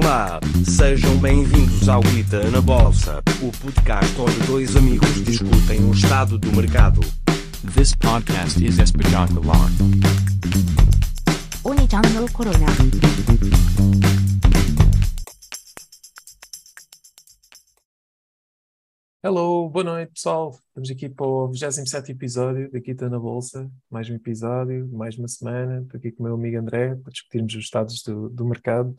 Olá, sejam bem-vindos ao Guita na Bolsa, o podcast onde dois amigos discutem o estado do mercado. This podcast is espetacular. Oni-chan no Corona. Hello, boa noite pessoal. Estamos aqui para o 27 episódio da Quita na Bolsa. Mais um episódio, mais uma semana. Estou aqui com o meu amigo André para discutirmos os estados do, do mercado.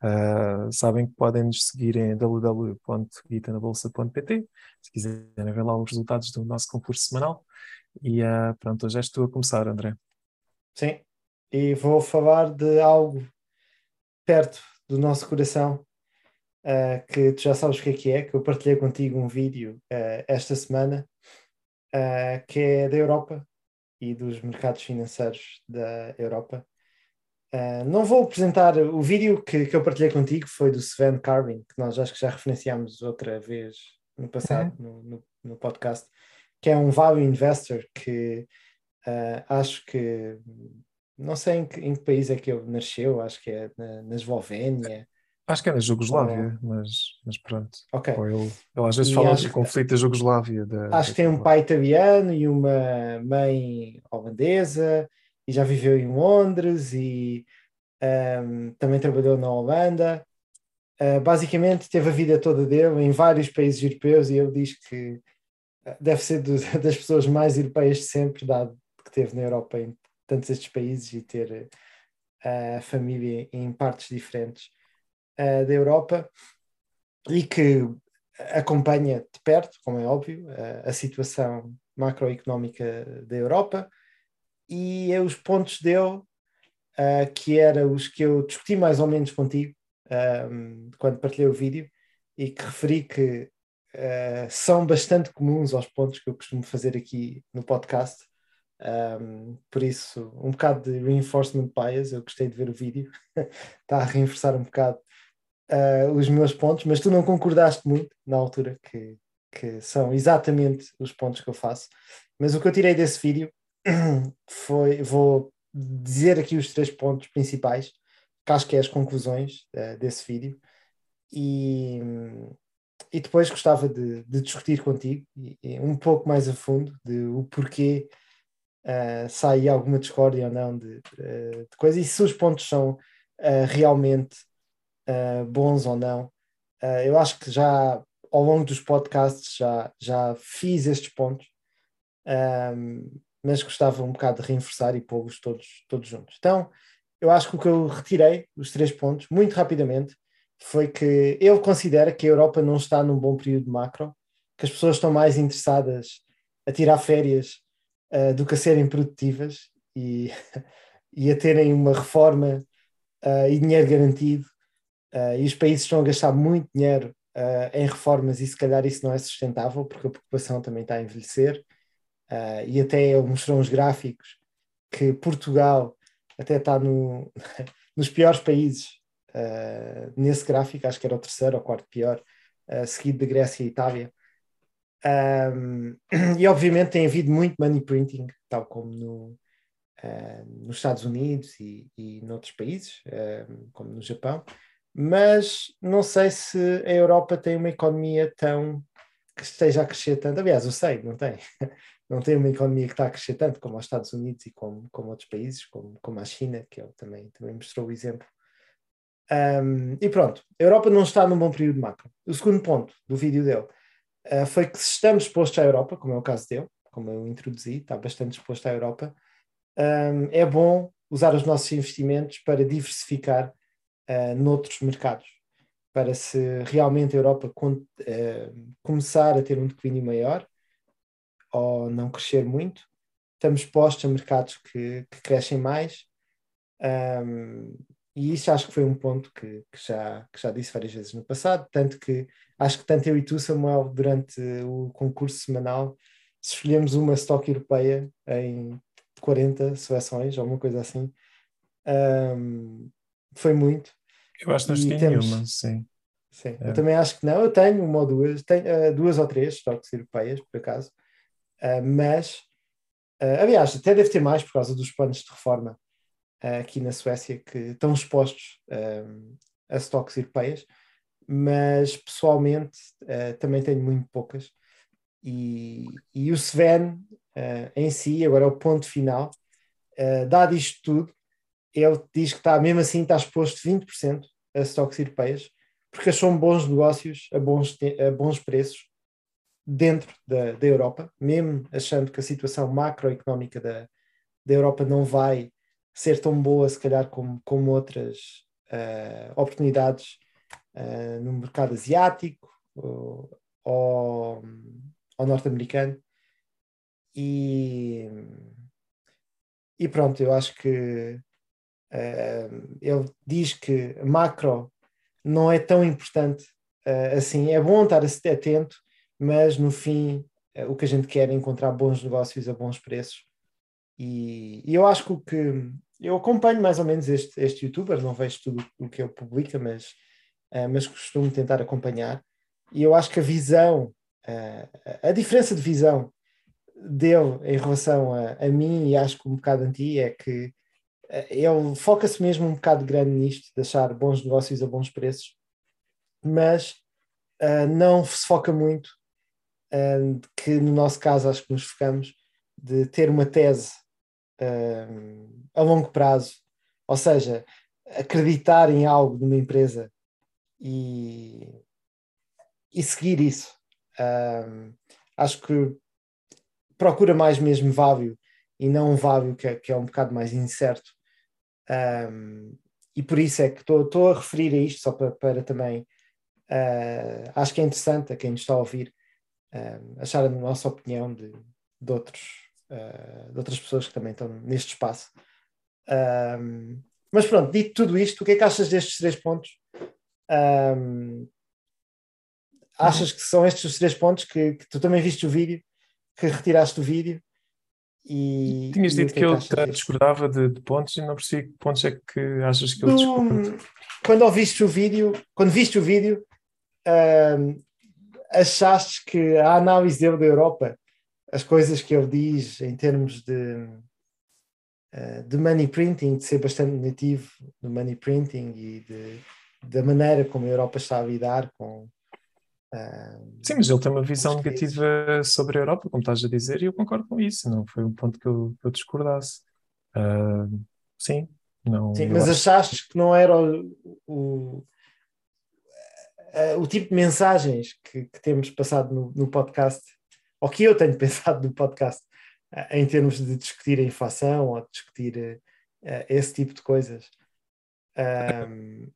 Ah, sabem que podem nos seguir em www.guitanabolsa.pt se quiserem ver lá os resultados do nosso concurso semanal. E ah, pronto, hoje és tu a começar, André. Sim, e vou falar de algo perto do nosso coração, ah, que tu já sabes o que é que é, que eu partilhei contigo um vídeo esta semana, que é da Europa e dos mercados financeiros da Europa. Ah, não vou apresentar o vídeo que, que eu partilhei contigo, foi do Sven Carvin, que nós acho que já referenciámos outra vez no passado, no, no, no podcast, que é um value investor que ah, acho que não sei em que, em que país é que ele nasceu, acho que é na, na Eslovénia. Acho que é na Jugoslávia, mas, mas pronto. Ok. Ele, ele às vezes E fala do conflito da Jugoslávia. Da, Acho que tem um pai italiano e uma mãe holandesa e já viveu em Londres e ahm, também trabalhou na Holanda. Ah, basicamente teve a vida toda dele em vários países europeus e ele diz que ah, deve ser do- das pessoas mais europeias de sempre, dado que teve na Europa em tantos estes países e ter a família em partes diferentes ah, da Europa e que acompanha de perto, como é óbvio, a situação macroeconómica da Europa e é os pontos dele, ah, que eram os que eu discuti mais ou menos contigo ahm, quando partilhei o vídeo e que referi que ah, são bastante comuns aos pontos que eu costumo fazer aqui no podcast. Ahm, por isso, um bocado de reinforcement bias, eu gostei de ver o vídeo, está a reforçar um bocado uh, os meus pontos, mas tu não concordaste muito na altura que, que são exatamente os pontos que eu faço. Mas o que eu tirei desse vídeo foi, vou dizer aqui os três pontos principais, que acho que é as conclusões uh, desse vídeo, e, e depois gostava de, de discutir contigo e, e um pouco mais a fundo de o porquê uh, sai alguma discórdia ou não de, uh, de coisa, e se os pontos são uh, realmente uh, bons ou não. Eu acho que já ao longo dos podcasts já, já fiz estes pontos, um, mas gostava um bocado de reforçar e pô-los todos, todos juntos. Então, eu acho que o que eu retirei, os três pontos, muito rapidamente, foi que ele considera que a Europa não está num bom período macro, que as pessoas estão mais interessadas a tirar férias uh, do que a serem produtivas e, e a terem uma reforma uh, e dinheiro garantido Uh, e os países estão a gastar muito dinheiro em reformas e se calhar isso não é sustentável porque a população também está a envelhecer uh, e até mostrou uns gráficos que Portugal até está no, nos piores países nesse gráfico, acho que era o terceiro ou quarto pior, seguido de Grécia e Itália um, e obviamente tem havido muito money printing tal como no, nos Estados Unidos e, e noutros países como no Japão mas não sei se a Europa tem uma economia tão que esteja a crescer tanto. Aliás, eu sei, não tem. Não tem uma economia que está a crescer tanto como os Estados Unidos e como, como outros países, como, como a China, que também, também mostrou o exemplo. Um, e pronto, a Europa não está num bom período macro. O segundo ponto do vídeo dele uh, foi que se estamos expostos à Europa, como é o caso dele, como eu introduzi, está bastante exposto à Europa, um, é bom usar os nossos investimentos para diversificar uh, noutros mercados, para se realmente a Europa uh, começar a ter um declínio maior ou não crescer muito, estamos expostos a mercados que, que crescem mais. Um, e isso acho que foi um ponto que, que, já, que já disse várias vezes no passado, tanto que acho que tanto eu e tu, Samuel, durante o concurso semanal, se escolhemos uma stock europeia em 40 seleções, ou uma coisa assim, um, foi muito. Eu acho que nós temos nenhuma, sim. Sim, É. eu também acho que não. Eu tenho uma ou duas, tenho, eh, duas ou três stocks europeias, por acaso, mas, ah, aliás, até deve ter mais por causa dos planos de reforma ah, aqui na Suécia que estão expostos ah, as stocks europeias, mas pessoalmente também tenho muito poucas. E, e o Sven em si, agora é o ponto final, dado isto tudo, ele diz que está, mesmo assim, está exposto 20% a stocks europeias, porque são bons negócios a bons, a bons preços dentro da, da Europa, mesmo achando que a situação macroeconómica da, da Europa não vai ser tão boa, se calhar, como, como outras uh, oportunidades uh, no mercado asiático ou, ou, norte-americano. E, e pronto, eu acho que uh, ele diz que macro não é tão importante assim. É bom estar atento, mas no fim o que a gente quer é encontrar bons negócios a bons preços. E, e eu acho que o que eu acompanho mais ou menos este, este youtuber, não vejo tudo o que ele publica, mas, uh, mas costumo tentar acompanhar. E eu acho que a visão, uh, a diferença de visão dele em relação a, a mim, e acho que um bocado a ti, é que uh, ele foca-se mesmo um bocado grande nisto, de achar bons negócios a bons preços, mas não se foca muito, que no nosso caso acho que nos focamos, de ter uma tese a longo prazo, ou seja, acreditar em algo numa empresa e, e seguir isso. Acho que procura mais mesmo vábio e não um vábio que é, que é um bocado mais incerto. Um, e por isso é que estou a referir a isto só para, para também. Uh, acho que é interessante a quem nos está a ouvir uh, achar a nossa opinião de, de outros uh, de outras pessoas que também estão neste espaço. Um, mas pronto, dito tudo isto, o que é que achas destes três pontos? Um, achas que são estes os três pontos que, que, tu também viste o vídeo, que retiraste o vídeo? E, Tinhas dito que, é que, que eu discordava de, de, pontos e não percebi que pontos é que achas que eu discordo. Quando ouviste o vídeo, quando viste o vídeo, um, achaste que a análise dele da Europa as coisas que ele diz em termos de, uh, de money printing, de ser bastante negativo do money printing e de, da maneira como a Europa está a lidar com. Uh, sim, mas ele tem uma visão negativa sobre a Europa, como estás a dizer, e eu concordo com isso. Não foi um ponto que eu, eu discordasse. Uh, sim, não. Sim, mas acho... achaste que não era o, o, o tipo de mensagens que, que temos passado no, no podcast ou que eu tenho pensado no podcast, eh, em termos de discutir a inflação ou discutir uh, esse tipo de coisas. Um...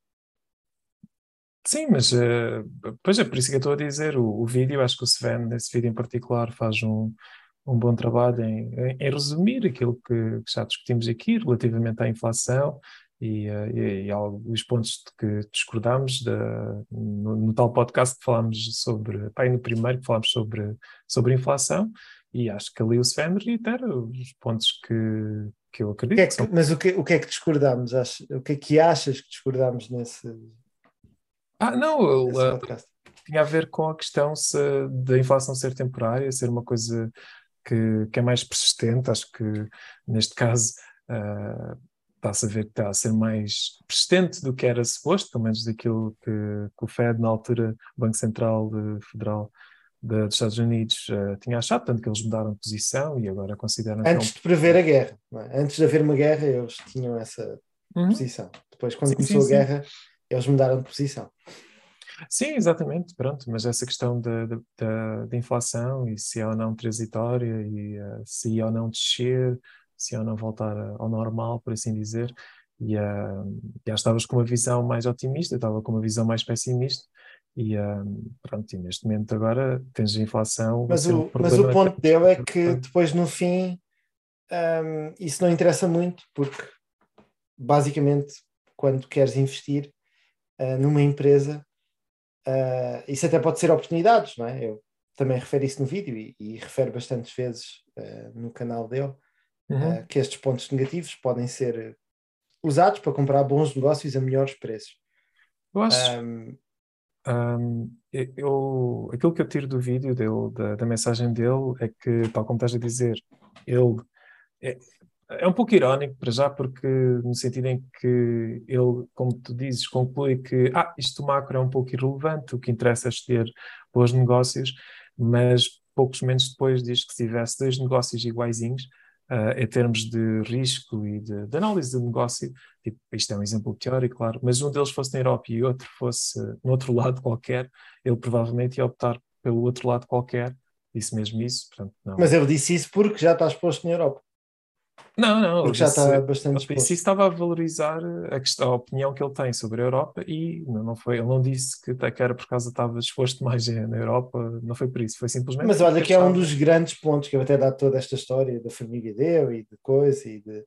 Sim, mas uh, pois é por isso que eu estou a dizer. O, o, vídeo, acho que o Sven, nesse vídeo em particular, faz um, um bom trabalho em, em, em resumir aquilo que, que, já discutimos aqui relativamente à inflação e, uh, e, e alguns pontos de que discordamos de, no, no, tal podcast que falámos sobre, pá, no primeiro que falámos sobre, sobre inflação e acho que ali o Sven reitera os pontos que, que eu acredito. Que é que, mas o que, o que é que discordamos? O que é que achas que discordamos nesse Ah, não, uh, tinha a ver com a questão se, da inflação ser temporária, ser uma coisa que, que é mais persistente, acho que neste caso uh, está-se a ver que está a ser mais persistente do que era suposto, pelo menos daquilo que, que o Fed, na altura, o Banco Central de, Federal de, dos Estados Unidos, uh, tinha achado, tanto que eles mudaram de posição e agora consideram. Antes é de prever a guerra, é? antes de haver uma guerra, eles tinham essa uhum. posição. Depois, quando sim, começou sim, a guerra, sim. eles mudaram de posição. Sim, exatamente, pronto, mas essa questão da, da, inflação e se é ou não transitória e uh, se é ou não descer, se ou não voltar ao normal, por assim dizer, e uh, já estavas com uma visão mais otimista, eu estava com uma visão mais pessimista, e uh, pronto, e neste momento agora tens a inflação. Mas o, mas o ponto dele é que depois no fim um, isso não interessa muito, porque basicamente quando queres investir uh, numa empresa, uh, isso até pode ser oportunidades, não é? Eu também refiro isso no vídeo e, e refere bastantes vezes no canal dele uhum. uh, que estes pontos negativos podem ser usados para comprar bons negócios a melhores preços. Eu acho. Um, um, eu, aquilo que eu tiro do vídeo dele, da, da, mensagem dele, é que, tal como estás a dizer, ele. É, é um pouco irónico para já, porque no sentido em que ele, como tu dizes, conclui que ah, isto macro é um pouco irrelevante, o que interessa é ter bons negócios, mas poucos momentos depois diz que se tivesse dois negócios iguaizinhos, uh, em termos de risco e de, de, análise de negócio, tipo, isto é um exemplo teórico, claro, mas um deles fosse na Europa e outro fosse no outro lado qualquer, ele provavelmente ia optar pelo outro lado qualquer, disse mesmo isso, portanto, não. Mas ele disse isso porque já está exposto na Europa. Não, não. Porque já está bastante exposto. Isso estava a valorizar a, questão, a opinião que ele tem sobre a Europa e não, foi, ele não disse que, que era por causa que estava exposto mais na Europa, não foi por isso, foi simplesmente. Mas olha, que é um dos grandes pontos que eu até dado toda esta história da família dele e de coisa e de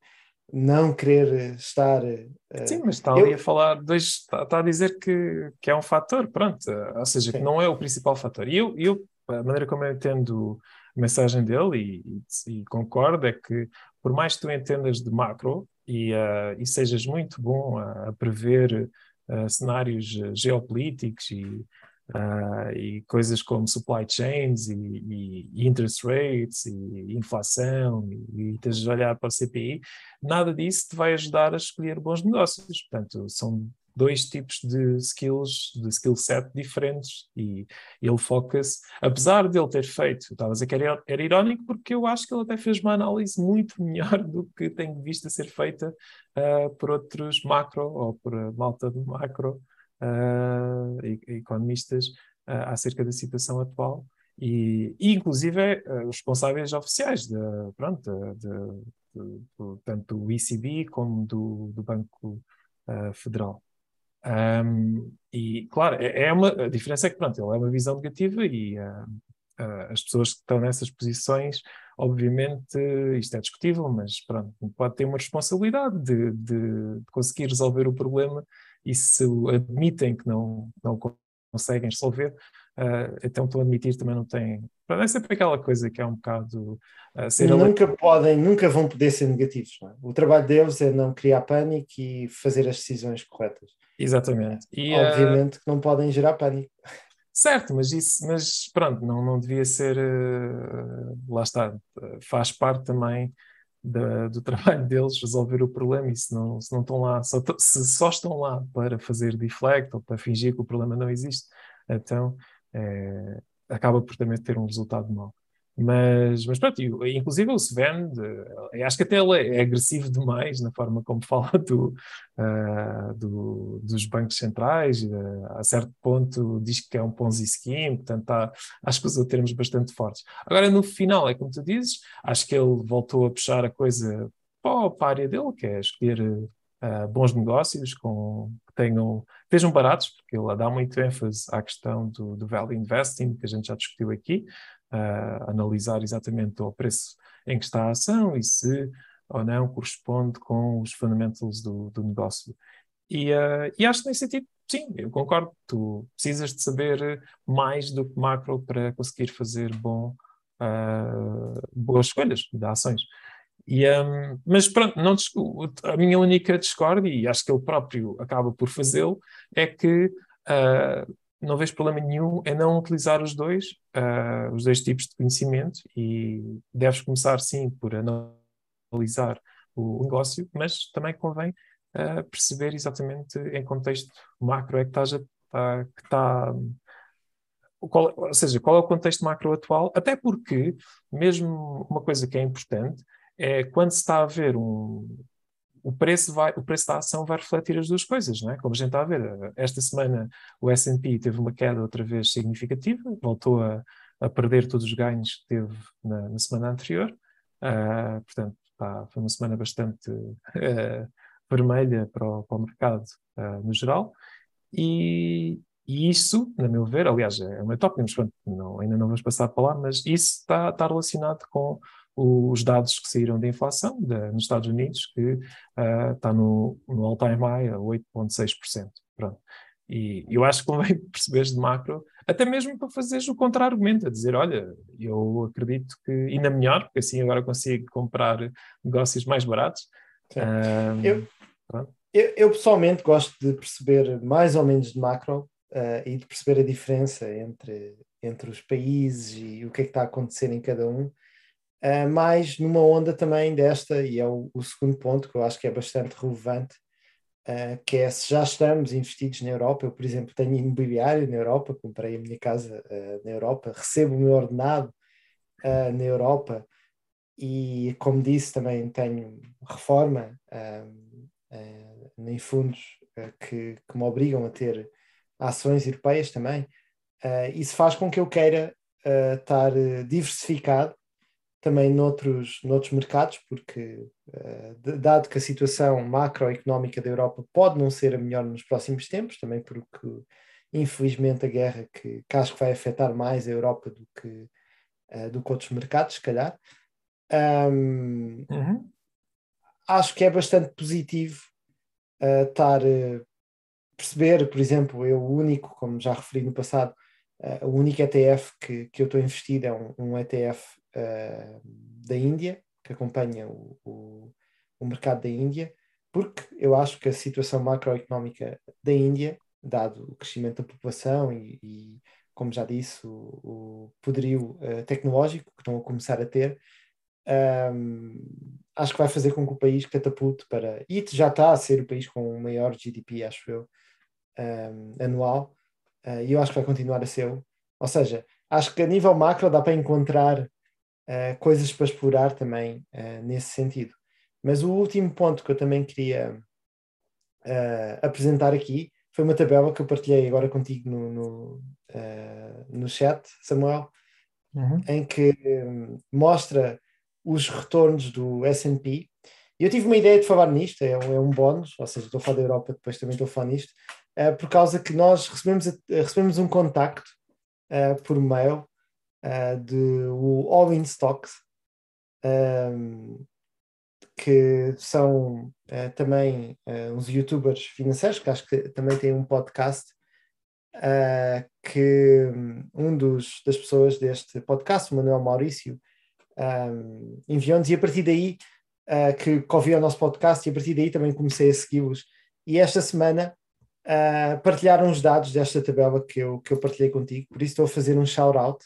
não querer estar. Uh, Sim, mas está ali eu... a falar, dois, está, está, a dizer que, que é um fator, pronto, ou seja, Sim. que não é o principal fator. E eu, eu, a maneira como eu entendo a mensagem dele e, e, e concordo é que por mais que tu entendas de macro e, uh, e sejas muito bom a, a prever uh, cenários geopolíticos e, uh, e coisas como supply chains e, e, interest rates e inflação e, e tens de olhar para o CPI, nada disso te vai ajudar a escolher bons negócios. Portanto, são dois tipos de skills, de skill set diferentes e ele foca-se, apesar de ele ter feito, estava a dizer que era, era irónico porque eu acho que ele até fez uma análise muito melhor do que tem visto a ser feita uh, por outros macro ou por malta de macro uh, economistas uh, acerca da situação atual e, e inclusive os responsáveis oficiais de, pronto, de, de, de, tanto do ECB como do, do Banco Federal. Um, e, claro, é, é, uma, a diferença é que, pronto, ele é uma visão negativa e uh, uh, as pessoas que estão nessas posições, obviamente, isto é discutível, mas, pronto, pode ter uma responsabilidade de, de, conseguir resolver o problema e se admitem que não, não conseguem resolver, uh, então a admitir também não têm. É sempre aquela coisa que é um bocado. Uh, nunca podem, nunca vão poder ser negativos. É? O trabalho deles é não criar pânico e fazer as decisões corretas. Exatamente. E, Obviamente uh, que não podem gerar pânico. Certo, mas isso, mas pronto, não, não devia ser. Uh, lá está, faz parte também da, do trabalho deles resolver o problema e se não, se não estão lá, só, se só estão lá para fazer deflect ou para fingir que o problema não existe, então é, acaba por também ter um resultado mau. Mas, mas pronto, inclusive o Sven, de, acho que até ele é agressivo demais na forma como fala do, uh, do dos bancos centrais, uh, a certo ponto diz que é um Ponzi scheme, portanto há, acho que usa termos bastante fortes. Agora no final, é como tu dizes, acho que ele voltou a puxar a coisa para a área dele, que é escolher uh, bons negócios com, que tenham, estejam baratos, porque ele dá muito ênfase à questão do, do value investing, que a gente já discutiu aqui, uh, analisar exatamente o preço em que está a ação e se ou não corresponde com os fundamentals do, do negócio. E, uh, e acho que nesse sentido, sim, eu concordo. Tu precisas de saber mais do que macro para conseguir fazer bom, uh, boas escolhas de ações. E, um, mas pronto, não, a minha única discórdia, e acho que ele próprio acaba por fazê-lo, é que uh, não vejo problema nenhum em não utilizar os dois, uh, os dois tipos de conhecimento e deves começar sim por analisar o negócio, mas também convém uh, perceber exatamente em contexto macro é que estás a, tá, que está qual, ou seja, qual é o contexto macro atual, até porque mesmo uma coisa que é importante é quando se está a ver um, o preço, vai, o preço da ação vai refletir as duas coisas, não é? Como a gente está a ver, esta semana o S&P teve uma queda outra vez significativa, voltou a, a perder todos os ganhos que teve na, na semana anterior, uh, portanto, pá, foi uma semana bastante uh, vermelha para o, para o mercado uh, no geral, e, e isso, na meu ver, aliás, é uma top, mas pronto, não, ainda não vamos passar para lá, mas isso está, está relacionado com os dados que saíram da inflação de, nos Estados Unidos, que uh, está no, no all-time high a 8,6%. Pronto. E eu acho que convém perceberes de macro, até mesmo para fazeres o contra-argumento, a dizer, olha, eu acredito que ainda melhor, porque assim agora consigo comprar negócios mais baratos. Um, eu, eu, eu, pessoalmente gosto de perceber mais ou menos de macro uh, e de perceber a diferença entre, entre os países e o que é que está a acontecer em cada um uh, mais numa onda também desta, e é o, o, segundo ponto que eu acho que é bastante relevante, uh, que é se já estamos investidos na Europa, eu, por exemplo, tenho imobiliário na Europa, comprei a minha casa uh, na Europa, recebo o meu ordenado na Europa, e como disse, também tenho reforma em fundos que, que me obrigam a ter ações europeias também. isso faz com que eu queira estar diversificado também noutros, noutros mercados, porque, uh, dado que a situação macroeconómica da Europa pode não ser a melhor nos próximos tempos, também porque, infelizmente, a guerra que, que acho que vai afetar mais a Europa do que, uh, do que outros mercados, se calhar. Um, uhum. Acho que é bastante positivo uh, estar perceber, por exemplo, eu o único, como já referi no passado, o único ETF que, que eu estou investido é um, um ETF uh, da Índia, que acompanha o, o, o, mercado da Índia, porque eu acho que a situação macroeconómica da Índia, dado o crescimento da população e, e como já disse, o, o poderio uh, tecnológico que estão a começar a ter, um, ehm, acho que vai fazer com que o país catapulte para. E já está a ser o país com o maior GDP, acho eu, um, ehm, anual, uh, e eu acho que vai continuar a ser. Ou seja, acho que a nível macro dá para encontrar uh, coisas para explorar também uh, nesse sentido. Mas o último ponto que eu também queria uh, apresentar aqui foi uma tabela que eu partilhei agora contigo no, no, no chat, Samuel, uhum. em que um, mostra os retornos do S&P. Eu tive uma ideia de falar nisto, é um, é um bónus, ou seja, estou a falar da Europa, depois também estou a falar nisto, por causa que nós recebemos, recebemos um contacto por mail uh, de o All in Stocks, um, que são uh, também uh, uns youtubers financeiros, que acho que também têm um podcast, que um dos, das pessoas deste podcast, o Manuel Maurício, um, enviou-nos, e a partir daí, que, que ouvi o nosso podcast, e a partir daí também comecei a segui-los. E esta semana Uh, partilharam os dados desta tabela que eu, que eu partilhei contigo, por isso estou a fazer um shout-out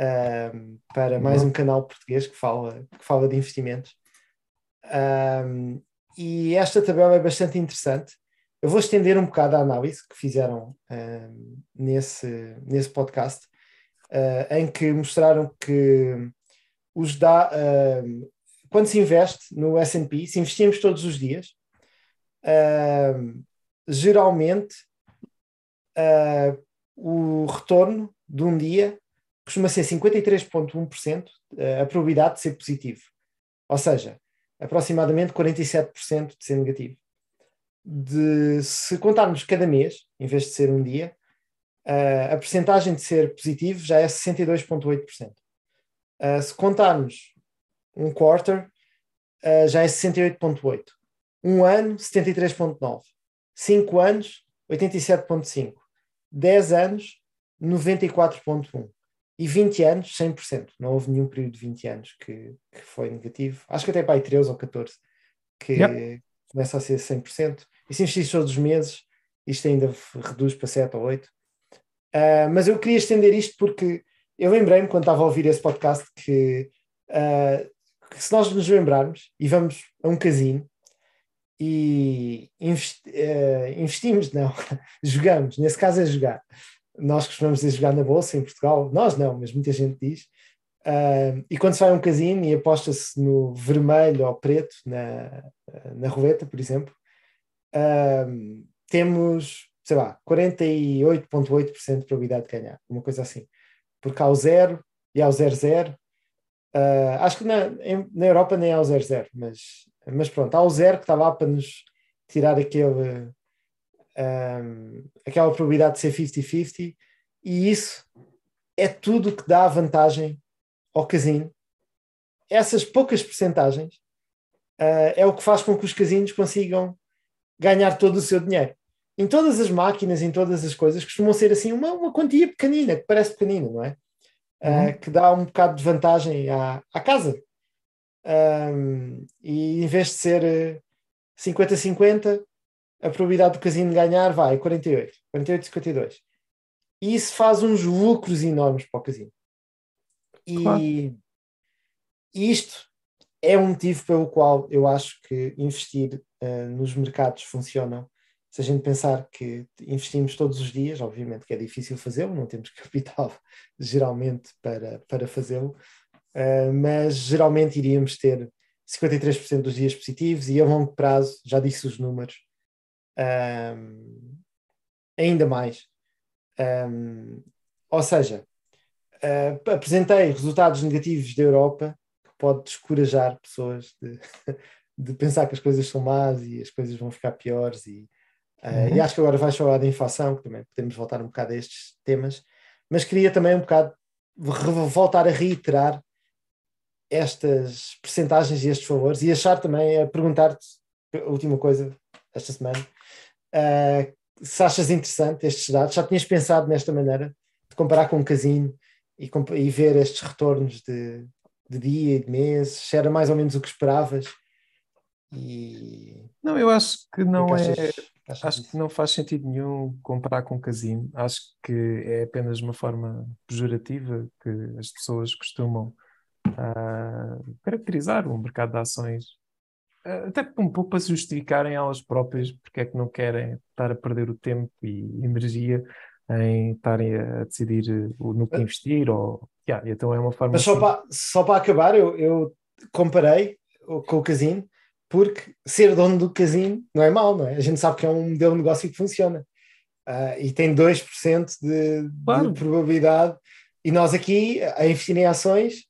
um, para mais um canal português que fala, que fala de investimentos. Um, e esta tabela é bastante interessante. Eu vou estender um bocado a análise que fizeram um, nesse, nesse podcast, uh, em que mostraram que os da, uh, quando se investe no S&P, se investimos todos os dias, uh, geralmente o retorno de um dia costuma ser 53,1% eh, a probabilidade de ser positivo. Ou seja, aproximadamente 47% de ser negativo. De, se contarmos cada mês, em vez de ser um dia, uh, a percentagem de ser positivo já é 62,8%. Uh, se contarmos um quarter, já é 68,8%. Um ano, 73,9%. Cinco anos, 87,5%. 10 anos, 94,1% e 20 anos, 100%. Não houve nenhum período de 20 anos que, que foi negativo. Acho que até para aí 13 ou 14 que yep. começa a ser 100%. E se investir todos os meses, isto ainda reduz para 7 ou 8. Uh, ah, mas eu queria estender isto porque eu lembrei-me quando estava a ouvir esse podcast que, uh, que se nós nos lembrarmos e vamos a um casino e investi uh, investimos, não, jogamos, nesse caso é jogar, nós costumamos dizer jogar na bolsa em Portugal, nós não, mas muita gente diz. Uh, e quando a um casino e aposta-se no vermelho ou preto na, na roleta, por exemplo, uh, temos, sei lá, 48,8% de probabilidade de ganhar, uma coisa assim. Porque há o zero e há o 0,0. Uh, ah, acho que na, em, na Europa nem há o 0,0, mas, mas pronto, há o zero que está lá para nos tirar aquele um, aquela probabilidade de ser 50-50, e isso é tudo que dá vantagem ao casino. Essas poucas percentagens uh, é o que faz com que os casinos consigam ganhar todo o seu dinheiro. Em todas as máquinas, em todas as coisas, costumam ser assim uma, uma quantia pequenina, que parece pequenina, não é? Uh, que dá um bocado de vantagem à, à casa. Um, e em vez de ser 50-50, a probabilidade do casino ganhar vai 48, 48, 52. E isso faz uns lucros enormes para o casino. E, claro. Isto é um motivo pelo qual eu acho que investir uh, nos mercados funcionam. Se a gente pensar que investimos todos os dias, obviamente que é difícil fazê-lo, não temos capital geralmente para, para fazê-lo, uh, mas geralmente iríamos ter 53% dos dias positivos e a longo prazo, já disse os números, um, ainda mais. Um, ou seja, uh, apresentei resultados negativos da Europa que pode descorajar pessoas de, de, pensar que as coisas são más e as coisas vão ficar piores e, uh, uhum. e acho que agora vais falar da inflação, que também podemos voltar um bocado a estes temas, mas queria também um bocado voltar a reiterar estas percentagens e estes valores e achar também, a perguntar-te, a última coisa esta semana, uh, se achas interessante estes dados, já tinhas pensado nesta maneira de comparar com um casino e, e ver estes retornos de, de dia e de mês, se era mais ou menos o que esperavas? E... Não, eu acho que não que é. Achas, acho que não faz sentido nenhum comparar com casino. Acho que é apenas uma forma pejorativa que as pessoas costumam uh, caracterizar o mercado de ações, até um pouco para se justificarem elas próprias porque é que não querem estar a perder o tempo e energia em estarem a decidir eh, no que investir ou yeah, então é uma forma mas só, assim. para, só para acabar eu, eu comparei com o casino porque ser dono do casino não é mau, não é? A gente sabe que é um modelo de negócio que funciona uh, e tem 2% de, claro. de probabilidade e nós aqui a investir em ações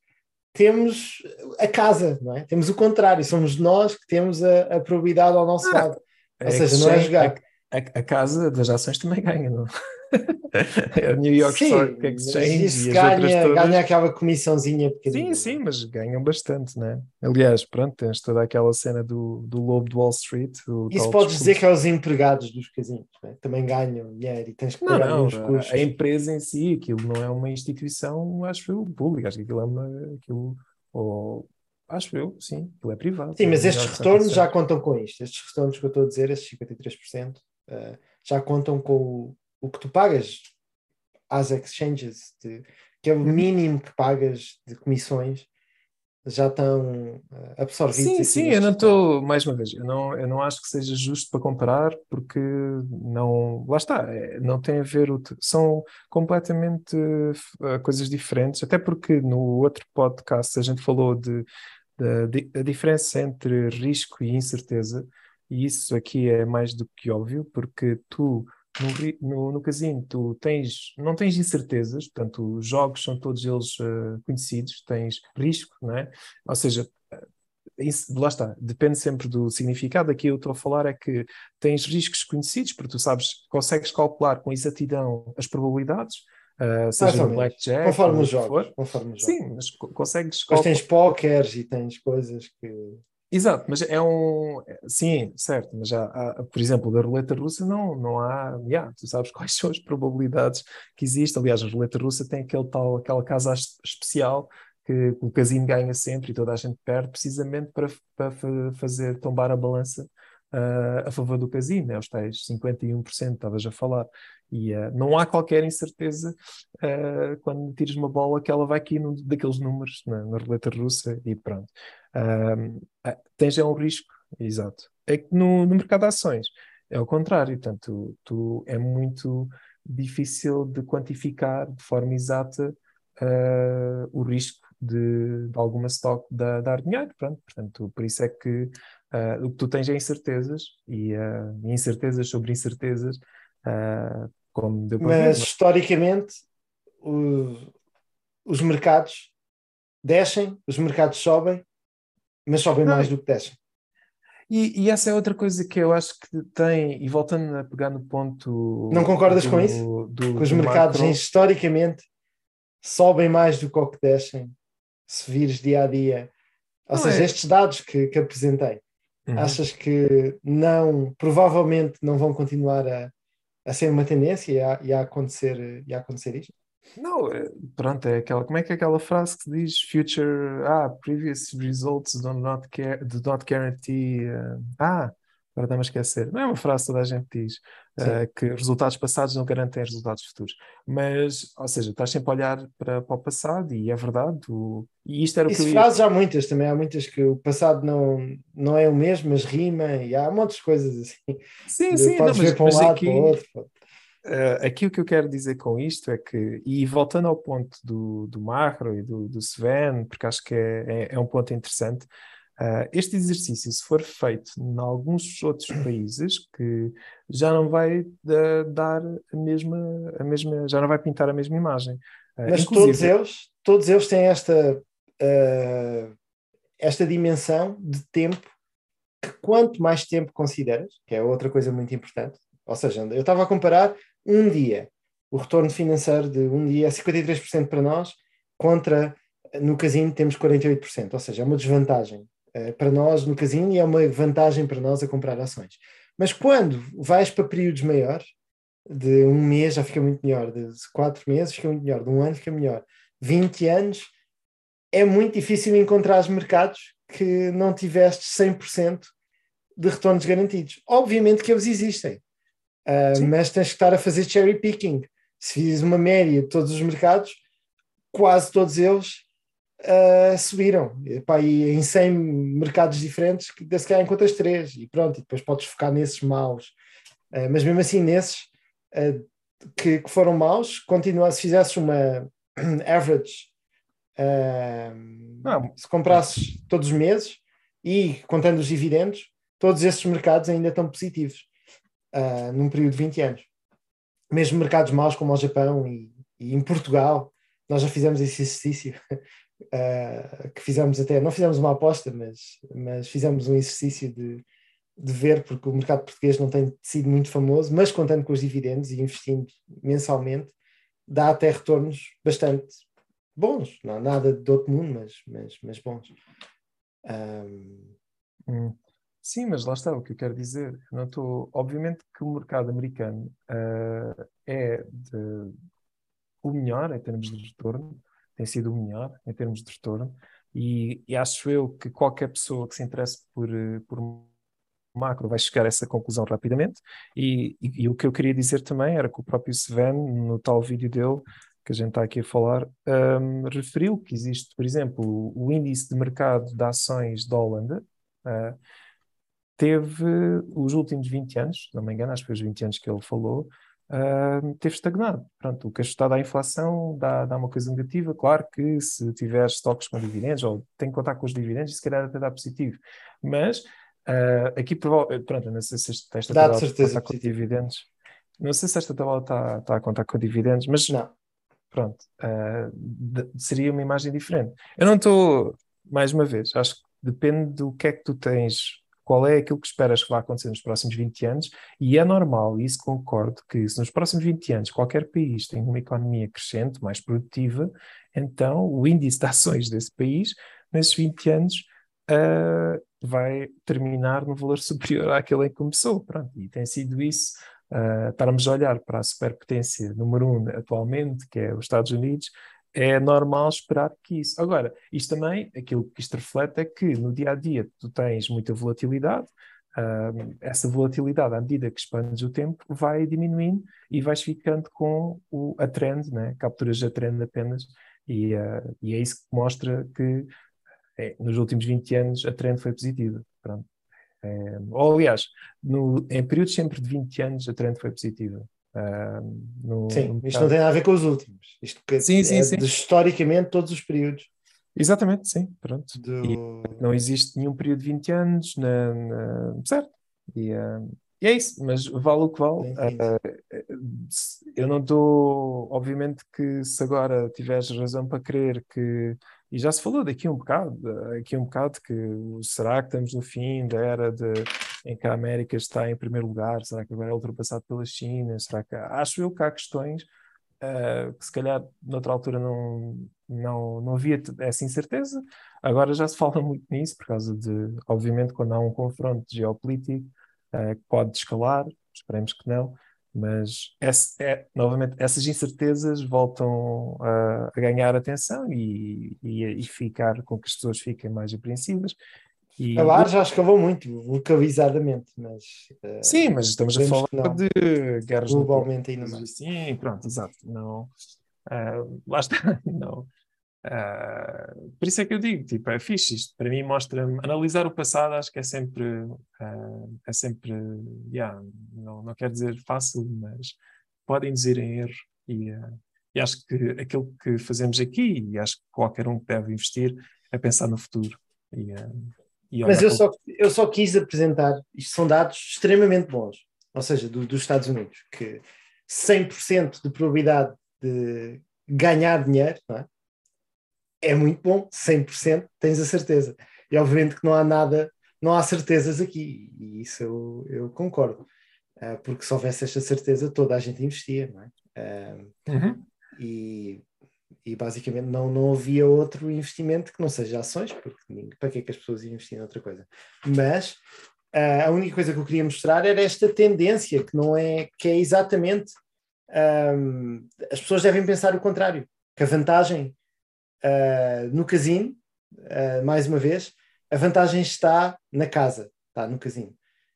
temos a casa, não é? Temos o contrário, somos nós que temos a, a probabilidade ao nosso ah, lado. Ou é seja, não é jogar. A, a, a, casa das ações também ganha, não? é o New York sim, Stock Exchange isso e ganha, todas... ganha aquela comissãozinha pequenina. Sim, sim, mas ganham bastante, né? Aliás, pronto, tens toda aquela cena do, do lobo de Wall Street. Isso podes dizer que é os empregados dos casinos, né? também ganham dinheiro e tens que pagar não, não, custos. A empresa em si, aquilo não é uma instituição, acho eu, pública, acho que aquilo é uma. Aquilo, ou, acho eu, sim, aquilo é privado. Sim, mas estes retornos já contam com isto. Estes retornos que eu estou a dizer, estes 53%, uh, já contam com o o que tu pagas às exchanges, de, que é o uhum. mínimo que pagas de comissões, já estão eh, absorvidos. Sim, sim, eu não estou, mais uma vez, eu não, eu não acho que seja justo para comparar, porque não, lá está, é, não tem a ver, são completamente uh, coisas diferentes, até porque no outro podcast a gente falou de, de, de, a diferença entre risco e incerteza, e isso aqui é mais do que óbvio, porque tu no, no, no casino tu tens, não tens incertezas, portanto os jogos são todos eles uh, conhecidos, tens risco, não é? Ou seja, eh, isso, lá está, depende sempre do significado. Aqui eu estou a falar é que tens riscos conhecidos, porque tu sabes, consegues calcular com exatidão as probabilidades, uh, seja no blackjack. Conforme os jogos. Conforme os jogos. Sim, mas consegues. Mas tens póqueres e tens coisas que. Exato, mas é um. Sim, certo, mas já há, por exemplo, da roleta russa não, não há. Yeah, tu sabes quais são as probabilidades que existem. Aliás, a roleta russa tem aquele tal, aquela casa especial que o casino ganha sempre e toda a gente perde, precisamente para, para fazer tombar a balança uh, a favor do casino, né? os tais 51%, estavas a falar. E uh, não há qualquer incerteza uh, quando tiras uma bola que ela vai aqui num daqueles números na, na roleta russa e pronto. Um, ah, tens é um risco, exato. É que no, no mercado de ações é o contrário, portanto, tu, é muito difícil de quantificar de forma exata uh, o risco de, de alguma stock da, dar dinheiro, pronto, portanto, por isso é que uh, o que tu tens é incertezas e uh, incertezas sobre incertezas, como deu para Mas, ver, mas... historicamente, o, os mercados descem, os mercados sobem mas sobem mais do que descem. E, e, essa é outra coisa que eu acho que tem, e voltando a pegar no ponto. Não concordas do, com isso? Do, que os mercados macro... historicamente sobem mais do que o que descem, se vires dia a dia. Ou não seja, é... estes dados que, que apresentei, uhum. achas que não, provavelmente não vão continuar a, a ser uma tendência e a, e a acontecer, e a acontecer isto? Não, é, pronto, é aquela, como é que é aquela frase que diz future, ah, previous results do not, care, do not guarantee, uh, ah, Agora está-me a esquecer. Não é uma frase que toda a gente diz, eh, que resultados passados não garantem resultados futuros. Mas, ou seja, estás sempre a olhar para, para o passado e é verdade. o- e isto era o que Isso eu ia... frases há muitas também, há muitas que o passado não, não é o mesmo, mas rima, e há montes de coisas assim. Sim, sim, não, mas, para um mas lado, aqui, para o outro. Eh, aqui o que eu quero dizer com isto é que, e voltando ao ponto do, do macro e do, do Sven, porque acho que é, é, é um ponto interessante, eh, este exercício, se for feito em alguns outros países, que já não vai eh, dar a mesma, a mesma, já não vai pintar a mesma imagem. Mas inclusive- todos eles, todos eles têm esta, esta dimensão de tempo que quanto mais tempo consideras, que é outra coisa muito importante, ou seja, eu estava a comparar um dia, o retorno financeiro de um dia é 53% para nós, contra no casino temos 48%, ou seja, é uma desvantagem eh, para nós no casino e é uma vantagem para nós a comprar ações. Mas quando vais para períodos maiores, de um mês já fica muito melhor, de quatro meses fica muito melhor, de um ano fica melhor, 20 anos é muito difícil encontrar os mercados que não tiveste 100% de retornos garantidos. Obviamente que eles existem, Sim. mas tens que estar a fazer cherry picking. Se fizeres uma média de todos os mercados, quase todos eles ah, subiram. E, pá, e em 100 mercados diferentes, que se calhar encontras três e pronto, e depois podes focar nesses maus. Ah, mas mesmo assim, nesses que, que foram maus, continua, se fizesses uma average, ah, se comprasses todos os meses e contando os dividendos, todos esses mercados ainda estão positivos ah, num período de 20 anos. Mesmo mercados maus como o Japão e, e em Portugal, nós já fizemos esse exercício. ah, que fizemos até, não fizemos uma aposta, mas, mas fizemos um exercício de, de ver, porque o mercado português não tem sido muito famoso, mas contando com os dividendos e investindo mensalmente, dá até retornos bastante bons, não nada de outro mundo, mas, mas, mas bons. Ahm, Hum. Sim, mas lá está o que eu quero dizer. Eu não estou. Obviamente que o mercado americano ah, é de- o melhor em termos de retorno, tem sido o melhor em termos de retorno, e, e acho eu que qualquer pessoa que se interesse por, eh, por macro vai chegar a essa conclusão rapidamente. E, e- e o que eu queria dizer também era que o próprio Sven, no tal vídeo dele, que a gente está aqui a falar, ahm, referiu que existe, por exemplo, o, índice de mercado de ações da Holanda. ah, teve os últimos 20 anos, se não me engano, acho que foi os 20 anos que ele falou, ah, teve estagnado. Pronto, o que ajustado à inflação dá, dá uma coisa negativa. Claro que se tiver estoques com dividendos, ou tem que contar com os dividendos, se calhar até dá positivo. Mas ah, aqui, pronto, não sei se esta esta Dá de tabela está com positivo. dividendos. Não sei se esta tabela está, está a contar com dividendos, mas não, pronto, ah, de- seria uma imagem diferente. Eu não estou, mais uma vez, acho que depende do que é que tu tens, qual é aquilo que esperas que vai acontecer nos próximos 20 anos, e é normal, e isso concordo, que se nos próximos 20 anos qualquer país tem uma economia crescente, mais produtiva, então o índice de ações desse país, nesses 20 anos, ah, vai terminar no valor superior àquele em que começou. Pronto, e tem sido isso. ah, estarmos a olhar para a superpotência número um atualmente, que é os Estados Unidos, é normal esperar que isso. Agora, isto também, aquilo que isto reflete é que no dia a dia tu tens muita volatilidade, ah, essa volatilidade, à medida que expandes o tempo, vai diminuindo e vais ficando com o, a trend, né? capturas a trend apenas, e, ah, e é isso que mostra que é, nos últimos 20 anos a trend foi positiva. Pronto. É, ou, aliás, no, em períodos sempre de 20 anos a trend foi positiva. Ah, no- sim, no isto não tem nada a ver com os últimos. Isto que Sim, sim, é sim. de historicamente todos os períodos Exatamente, sim, pronto. do... Não existe nenhum período de 20 anos, na, na- certo? E, ah, e é isso, mas vale o que vale. Sim, sim. Se- eu não estou, obviamente que se agora tiveres razão para crer que, e já se falou daqui um bocado, aqui um bocado que será que estamos no fim da era de, em que a América está em primeiro lugar, será que agora é ultrapassado pela China, será que acho eu que há questões ah, que se calhar noutra altura não, não, não havia essa incerteza, agora já se fala muito nisso por causa de, obviamente quando há um confronto geopolítico que pode escalar, esperemos que não, mas é, novamente essas incertezas voltam a, a ganhar atenção e, e, e ficar com que as pessoas fiquem mais apreensivas E, A bar já escalou muito, localizadamente, mas eh, sim, mas estamos a falar não. de guerras globalmente ainda mais. Sim, pronto, exato. Não, ah, lá está, não. Ah, por isso é que eu digo, tipo, é fixe isto. Para mim mostra-me, analisar o passado acho que é sempre, ah, é sempre, yeah, não, não quero dizer fácil, mas pode induzir em erro. E, ah, e acho que aquilo que fazemos aqui, e acho que qualquer um que deve investir, é pensar no futuro. E Mas eu só, eu só quis apresentar, isto são dados extremamente bons, ou seja, do- dos Estados Unidos, que 100% de probabilidade de ganhar dinheiro, não é? É muito bom, 100% tens a certeza. E obviamente que não há nada, não há certezas aqui, e isso eu, eu concordo, Ah, porque se houvesse esta certeza, toda a gente investia, não é? Ah, Uhum. e, e basicamente não, não havia outro investimento que não seja ações, porque para que é que as pessoas iam investir em outra coisa? Mas ah, a única coisa que eu queria mostrar era esta tendência, que não é, que é exatamente ahm, as pessoas devem pensar o contrário, que a vantagem ah, no casino, ah, mais uma vez, a vantagem está na casa, está no casino.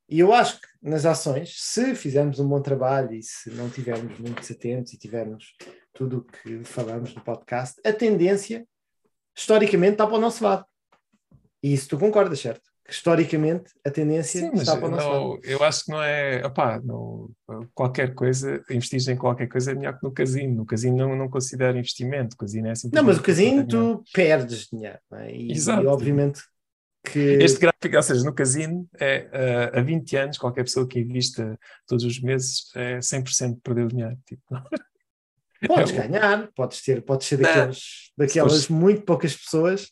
E eu acho que nas ações, se fizermos um bom trabalho e se não tivermos muito atentos e tivermos tudo o que falamos no podcast, a tendência, historicamente, está para o nosso lado. E isso tu concordas, certo? Que historicamente a tendência Sim, está para o nosso lado. não, eu acho que não é. Opá, não, qualquer coisa, investir em qualquer coisa é melhor que no casino. No casino não, não considero investimento. O casino é Não, simplesmente. mas o casino tu perdes dinheiro. Não é? e, Exato. e obviamente que. Este gráfico, ou seja, no casino, é, ah, há 20 anos, qualquer pessoa que invista todos os meses é 100% de perder dinheiro. Tipo, não. Podes É, ganhar, podes ter, podes ser Não. daqueles, daquelas muito poucas pessoas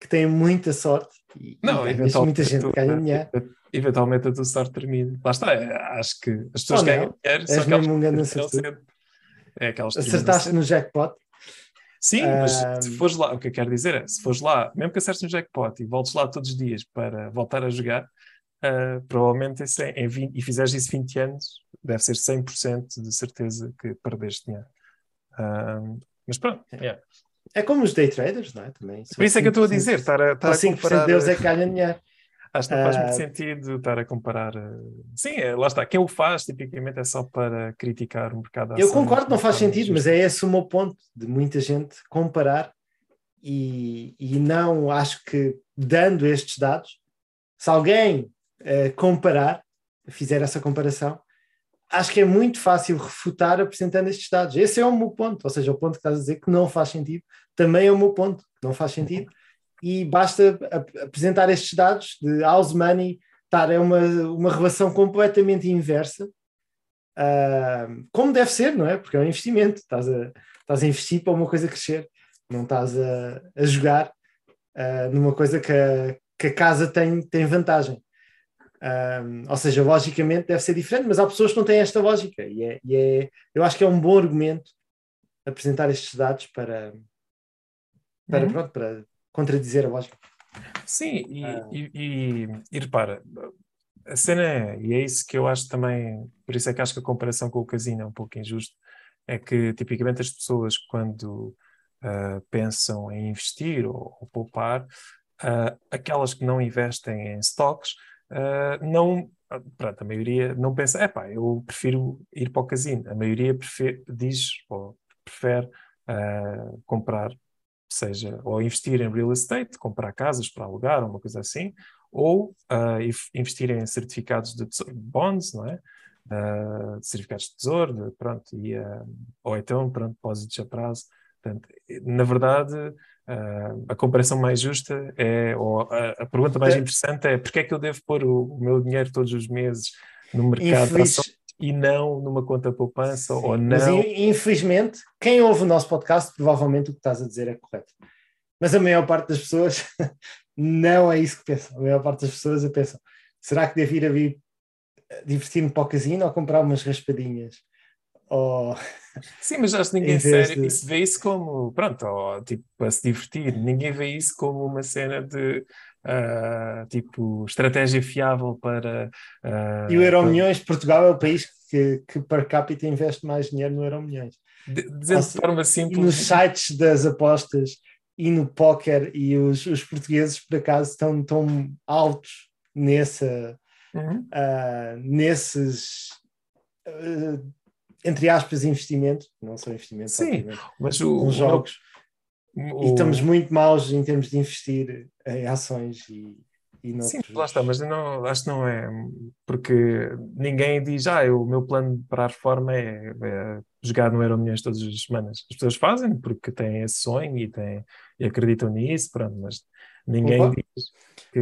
que têm muita sorte e, Não, e muita gente tu- ganha dinheiro. Eventualmente a tua sorte termina. Lá está, é, acho que as pessoas não, ganham dinheiro, és mesmo um grande acertador. É Acertaste no jackpot. Sim, mas se fores lá, o que eu quero dizer é, se fores lá, mesmo que acertes no jackpot e voltes lá todos os dias para voltar a jogar, ah, provavelmente é, em 20 e fizeres isso 20 anos, deve ser 100% de certeza que perdeste dinheiro. Mas pronto, yeah. É como os day traders, não é? Também. por isso é que eu estou a dizer, estar a, estar a 5% comparar. deles é que ganham dinheiro. Acho que não faz muito Ah. sentido estar a comparar. ah, Sim, é, lá está. Quem o faz, tipicamente, é só para criticar o mercado Eu concordo, não faz forma sentido, mas é esse o meu ponto de muita gente comparar e, e não acho que dando estes dados, se alguém eh, comparar, fizer essa comparação, acho que é muito fácil refutar apresentando estes dados. Esse é o meu ponto, ou seja, o ponto que estás a dizer que não faz sentido, também é o meu ponto, não faz sentido, e basta ap- apresentar estes dados de house money estar é uma, uma relação completamente inversa ah, como deve ser, não é? Porque é um investimento, estás a, estás a investir para uma coisa crescer, não estás a, a jogar ah, numa coisa que a, que a casa tem, tem vantagem. Ah, ou seja, logicamente deve ser diferente, mas há pessoas que não têm esta lógica e, é, e é- eu acho que é um bom argumento apresentar estes dados para, para, Uhum. pronto, para contradizer a lógica. Sim, e, Ah. e, e, e repara, a cena é, e é isso que eu acho também, por isso é que acho que a comparação com o casino é um pouco injusta, é que tipicamente as pessoas quando ah, pensam em investir ou, ou poupar, ah, aquelas que não investem em stocks, ah, não, ah, pronto, a maioria não pensa, epá, eu prefiro ir para o casino, a maioria diz ou prefere ah, comprar seja ou investir em real estate, comprar casas para alugar, uma coisa assim, ou inf- investir em certificados de bonds, não é? Ah, certificados de tesouro, de- pronto, e, ou então, pronto, depósitos a prazo. Portanto, na verdade, ah, a comparação mais justa é, ou a, a pergunta mais É. interessante é porque é que eu devo pôr o, o meu dinheiro todos os meses no mercado Infeliz- ações e não numa conta poupança, Sim, ou Mas não in- infelizmente, quem ouve o nosso podcast, provavelmente o que estás a dizer é correto. Mas a maior parte das pessoas não é isso que pensam. A maior parte das pessoas pensam: será que devo ir a vir divertir-me para o casino ou comprar umas raspadinhas? Ou Sim, mas acho que ninguém sério de- isso vê isso como, pronto, tipo, para se divertir. Ninguém vê isso como uma cena de, ah, tipo, estratégia fiável para... ah, e o Euro para- Portugal é o país que, que per capita investe mais dinheiro no Euro Milhões. de- Dizendo de forma E nos simples, sites das apostas e no póquer, e os, os portugueses, por acaso, estão tão altos nessa, Uhum. ah, nesses, ah, entre aspas, investimentos, não são investimentos, Sim, Mas o, jogos, o- e estamos muito maus em termos de investir em ações e, e Sim, lá está, mas não, acho que não é, porque ninguém diz, ah, eu- o meu plano para a reforma é, é jogar no Euro Milhões todas as semanas. As pessoas fazem porque têm esse sonho e, têm, e acreditam nisso, pronto, mas ninguém Opa. diz que,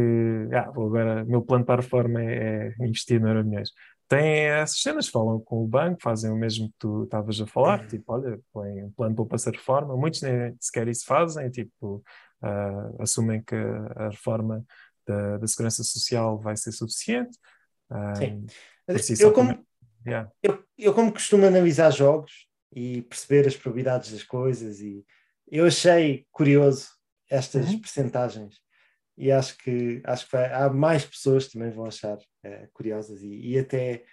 ah, agora, o meu plano para a reforma é, é investir no Euro Milhões. Têm essas cenas, falam com o banco, fazem o mesmo que tu estavas a falar, tipo, olha, põem um plano para passar reforma. Muitos nem sequer isso fazem, tipo, ah, assumem que a reforma da, da segurança social vai ser suficiente. Ah, Sim. por si Eu como, também- yeah. eu, eu como costumo analisar jogos e perceber as probabilidades das coisas e eu achei curioso estas Uhum. percentagens e acho que acho que vai- há mais pessoas que também vão achar eh, curiosas e, e até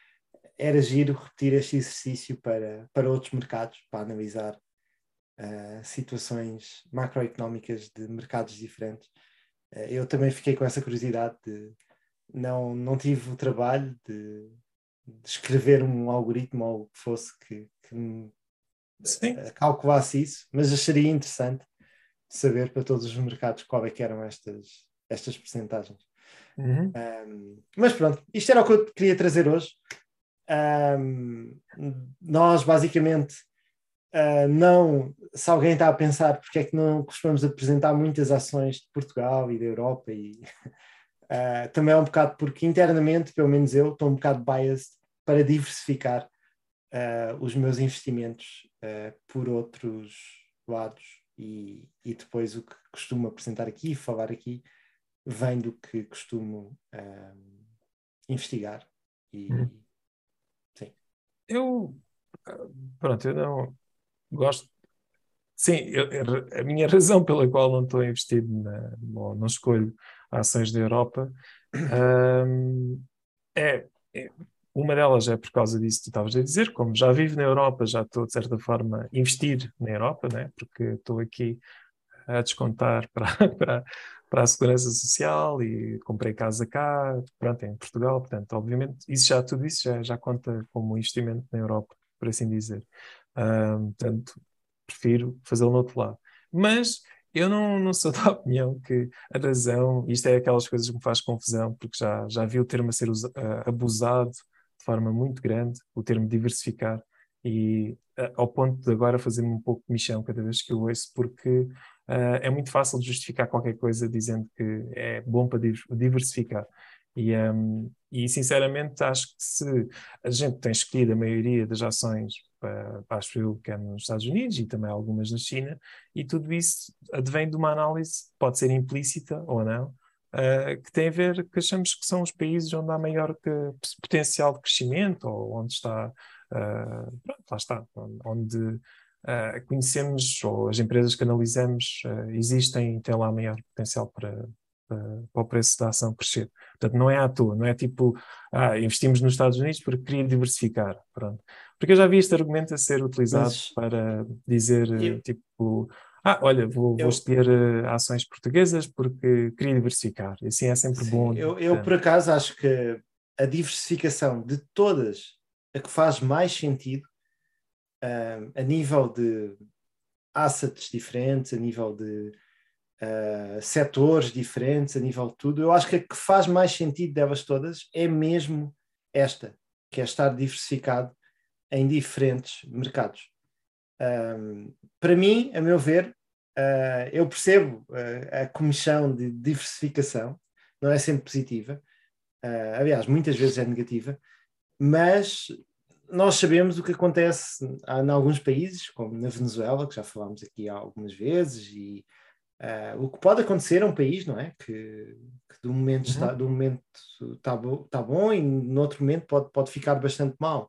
era giro repetir este exercício para, para outros mercados, para analisar eh, situações macroeconómicas de mercados diferentes. Eh, eu também fiquei com essa curiosidade de não, não tive o trabalho de, de escrever um algoritmo ou o que fosse que, que me calculasse isso, mas acharia interessante saber para todos os mercados qual é que eram estas, estas percentagens. Uhum. Um, mas pronto, isto era o que eu queria trazer hoje. Um, nós basicamente uh, não, se alguém está a pensar porque é que não costumamos apresentar muitas ações de Portugal e da Europa e uh, também é um bocado porque internamente, pelo menos eu, estou um bocado biased para diversificar uh, os meus investimentos por outros lados e, e depois o que costumo apresentar aqui e falar aqui vem do que costumo um, investigar e Uhum. Eu, ah, pronto, eu não gosto. Sim, eu- a minha razão pela qual não estou investido na, ou não escolho ações da Europa, ahm, é, é- uma delas é por causa disso que tu estavas a dizer, como já vivo na Europa, já estou de certa forma a investir na Europa, né? Porque estou aqui a descontar para, para, para a segurança social e comprei casa cá, pronto, em Portugal, portanto, obviamente, isso já, tudo isso já, já conta como investimento na Europa, por assim dizer. Ahm, portanto, prefiro fazê-lo no outro lado. Mas eu não, não sou da opinião que a razão, isto é aquelas coisas que me faz confusão, porque já, já vi o termo a ser ah, abusado de forma muito grande, o termo diversificar, e ao ponto de agora fazer-me um pouco de michão cada vez que eu ouço, porque ah, é muito fácil justificar qualquer coisa dizendo que é bom para div- diversificar. E, ahm, e sinceramente acho que se a gente tem escolhido a maioria das ações para, para acho que é nos Estados Unidos e também algumas na China, e tudo isso advém de uma análise, pode ser implícita ou não, ah, que tem a ver que achamos que são os países onde há maior que- potencial de crescimento ou onde está, ah, pronto, lá está, onde ah, conhecemos ou as empresas que analisamos ah, existem e têm lá maior potencial para, para, para o preço da ação crescer. Portanto, não é à toa, não é tipo, ah, investimos nos Estados Unidos porque queria diversificar, pronto. Porque eu já vi este argumento a ser utilizado Mas- para dizer, Eu- tipo, ah, olha, vou, vou Eu- escolher eh, ações portuguesas porque queria diversificar. E assim é sempre Sim, bom. eu, eu, por acaso, acho que a diversificação de todas, a que faz mais sentido, um, a nível de assets diferentes, a nível de uh, setores diferentes, a nível de tudo, eu acho que a que faz mais sentido delas todas é mesmo esta, que é estar diversificado em diferentes mercados. Um, para mim, a meu ver, uh, eu percebo uh, a comissão de diversificação, não é sempre positiva, uh, aliás, muitas vezes é negativa, mas nós sabemos o que acontece em alguns países, como na Venezuela, que já falámos aqui algumas vezes, e uh, o que pode acontecer a um país, não é? Que, que de um momento Uhum. está, de um momento está, bo, está bom e no outro momento pode, pode ficar bastante mal.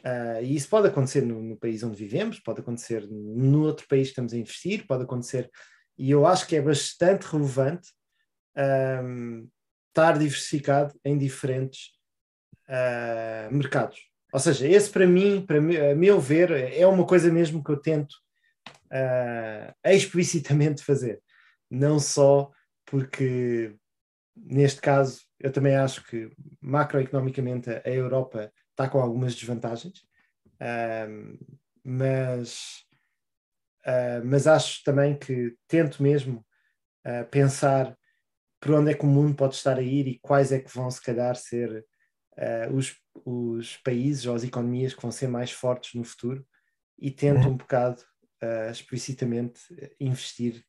Uh, e isso pode acontecer no, no, país onde vivemos, pode acontecer no outro país que estamos a investir, pode acontecer. E eu acho que é bastante relevante um, estar diversificado em diferentes uh, mercados. Ou seja, esse para mim, para a meu ver, é uma coisa mesmo que eu tento uh, explicitamente fazer. Não só porque, neste caso, eu também acho que macroeconomicamente a Europa está com algumas desvantagens, uh, mas, uh, mas acho também que tento mesmo pensar por onde é que o mundo pode estar a ir e quais é que vão, se calhar, ser os, os países ou as economias que vão ser mais fortes no futuro e tento uhum. um bocado uh, explicitamente investir,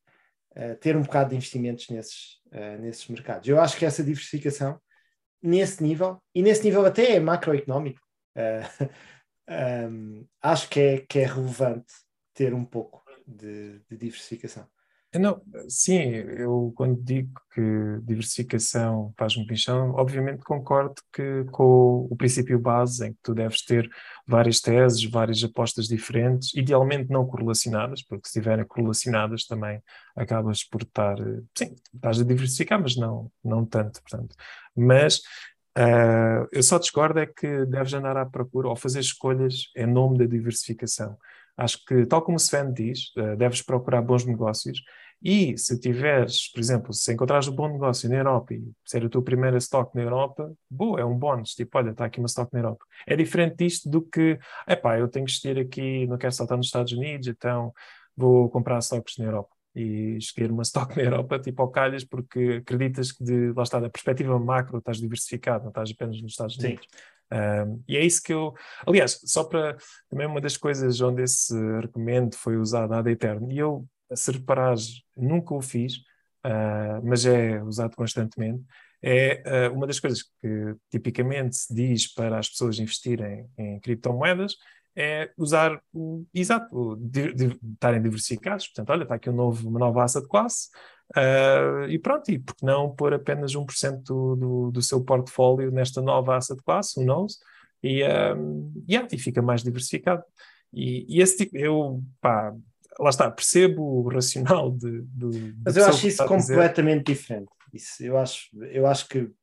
uh, ter um bocado de investimentos nesses, uh, nesses mercados. Eu acho que essa diversificação, nesse nível, e nesse nível até é macroeconómico, um, acho que é, que é relevante ter um pouco de, de diversificação. Não, sim, eu quando digo que diversificação faz-me pinchão, obviamente concordo que com o princípio base em que tu deves ter várias teses, várias apostas diferentes, idealmente não correlacionadas, porque se estiverem correlacionadas também acabas por estar, sim, estás a diversificar, mas não, não tanto, portanto. Mas uh, eu só discordo é que deves andar à procura ou fazer escolhas em nome da diversificação. Acho que, tal como o Sven diz, uh, deves procurar bons negócios e se tiveres, por exemplo, se encontrares um bom negócio na Europa e ser a tua primeira stock na Europa, boa, é um bónus. Tipo, olha, está aqui uma stock na Europa. É diferente disto do que, epá, eu tenho que estar aqui, não quero só estar nos Estados Unidos, então vou comprar stocks na Europa e escolher uma stock na Europa, tipo ao calhas, porque acreditas que, de, lá está, da perspectiva macro, estás diversificado, não estás apenas nos Estados Unidos. Um, e é isso que eu. Aliás, só para. Também uma das coisas onde esse argumento foi usado ad eterno, e eu se reparares, nunca o fiz, uh, mas é usado constantemente, é uh, uma das coisas que tipicamente se diz para as pessoas investirem em criptomoedas é usar o exato, estarem diversificados. Portanto, olha, está aqui um novo, uma nova asset classe uh, e pronto, e porque não pôr apenas 1% do, do, do seu portfólio nesta nova asset classe, who knows? E, um, yeah, e fica mais diversificado. E, e esse tipo, eu, pá, lá está, percebo o racional de. de Mas eu acho isso completamente diferente. Isso, eu, acho, eu acho que uh,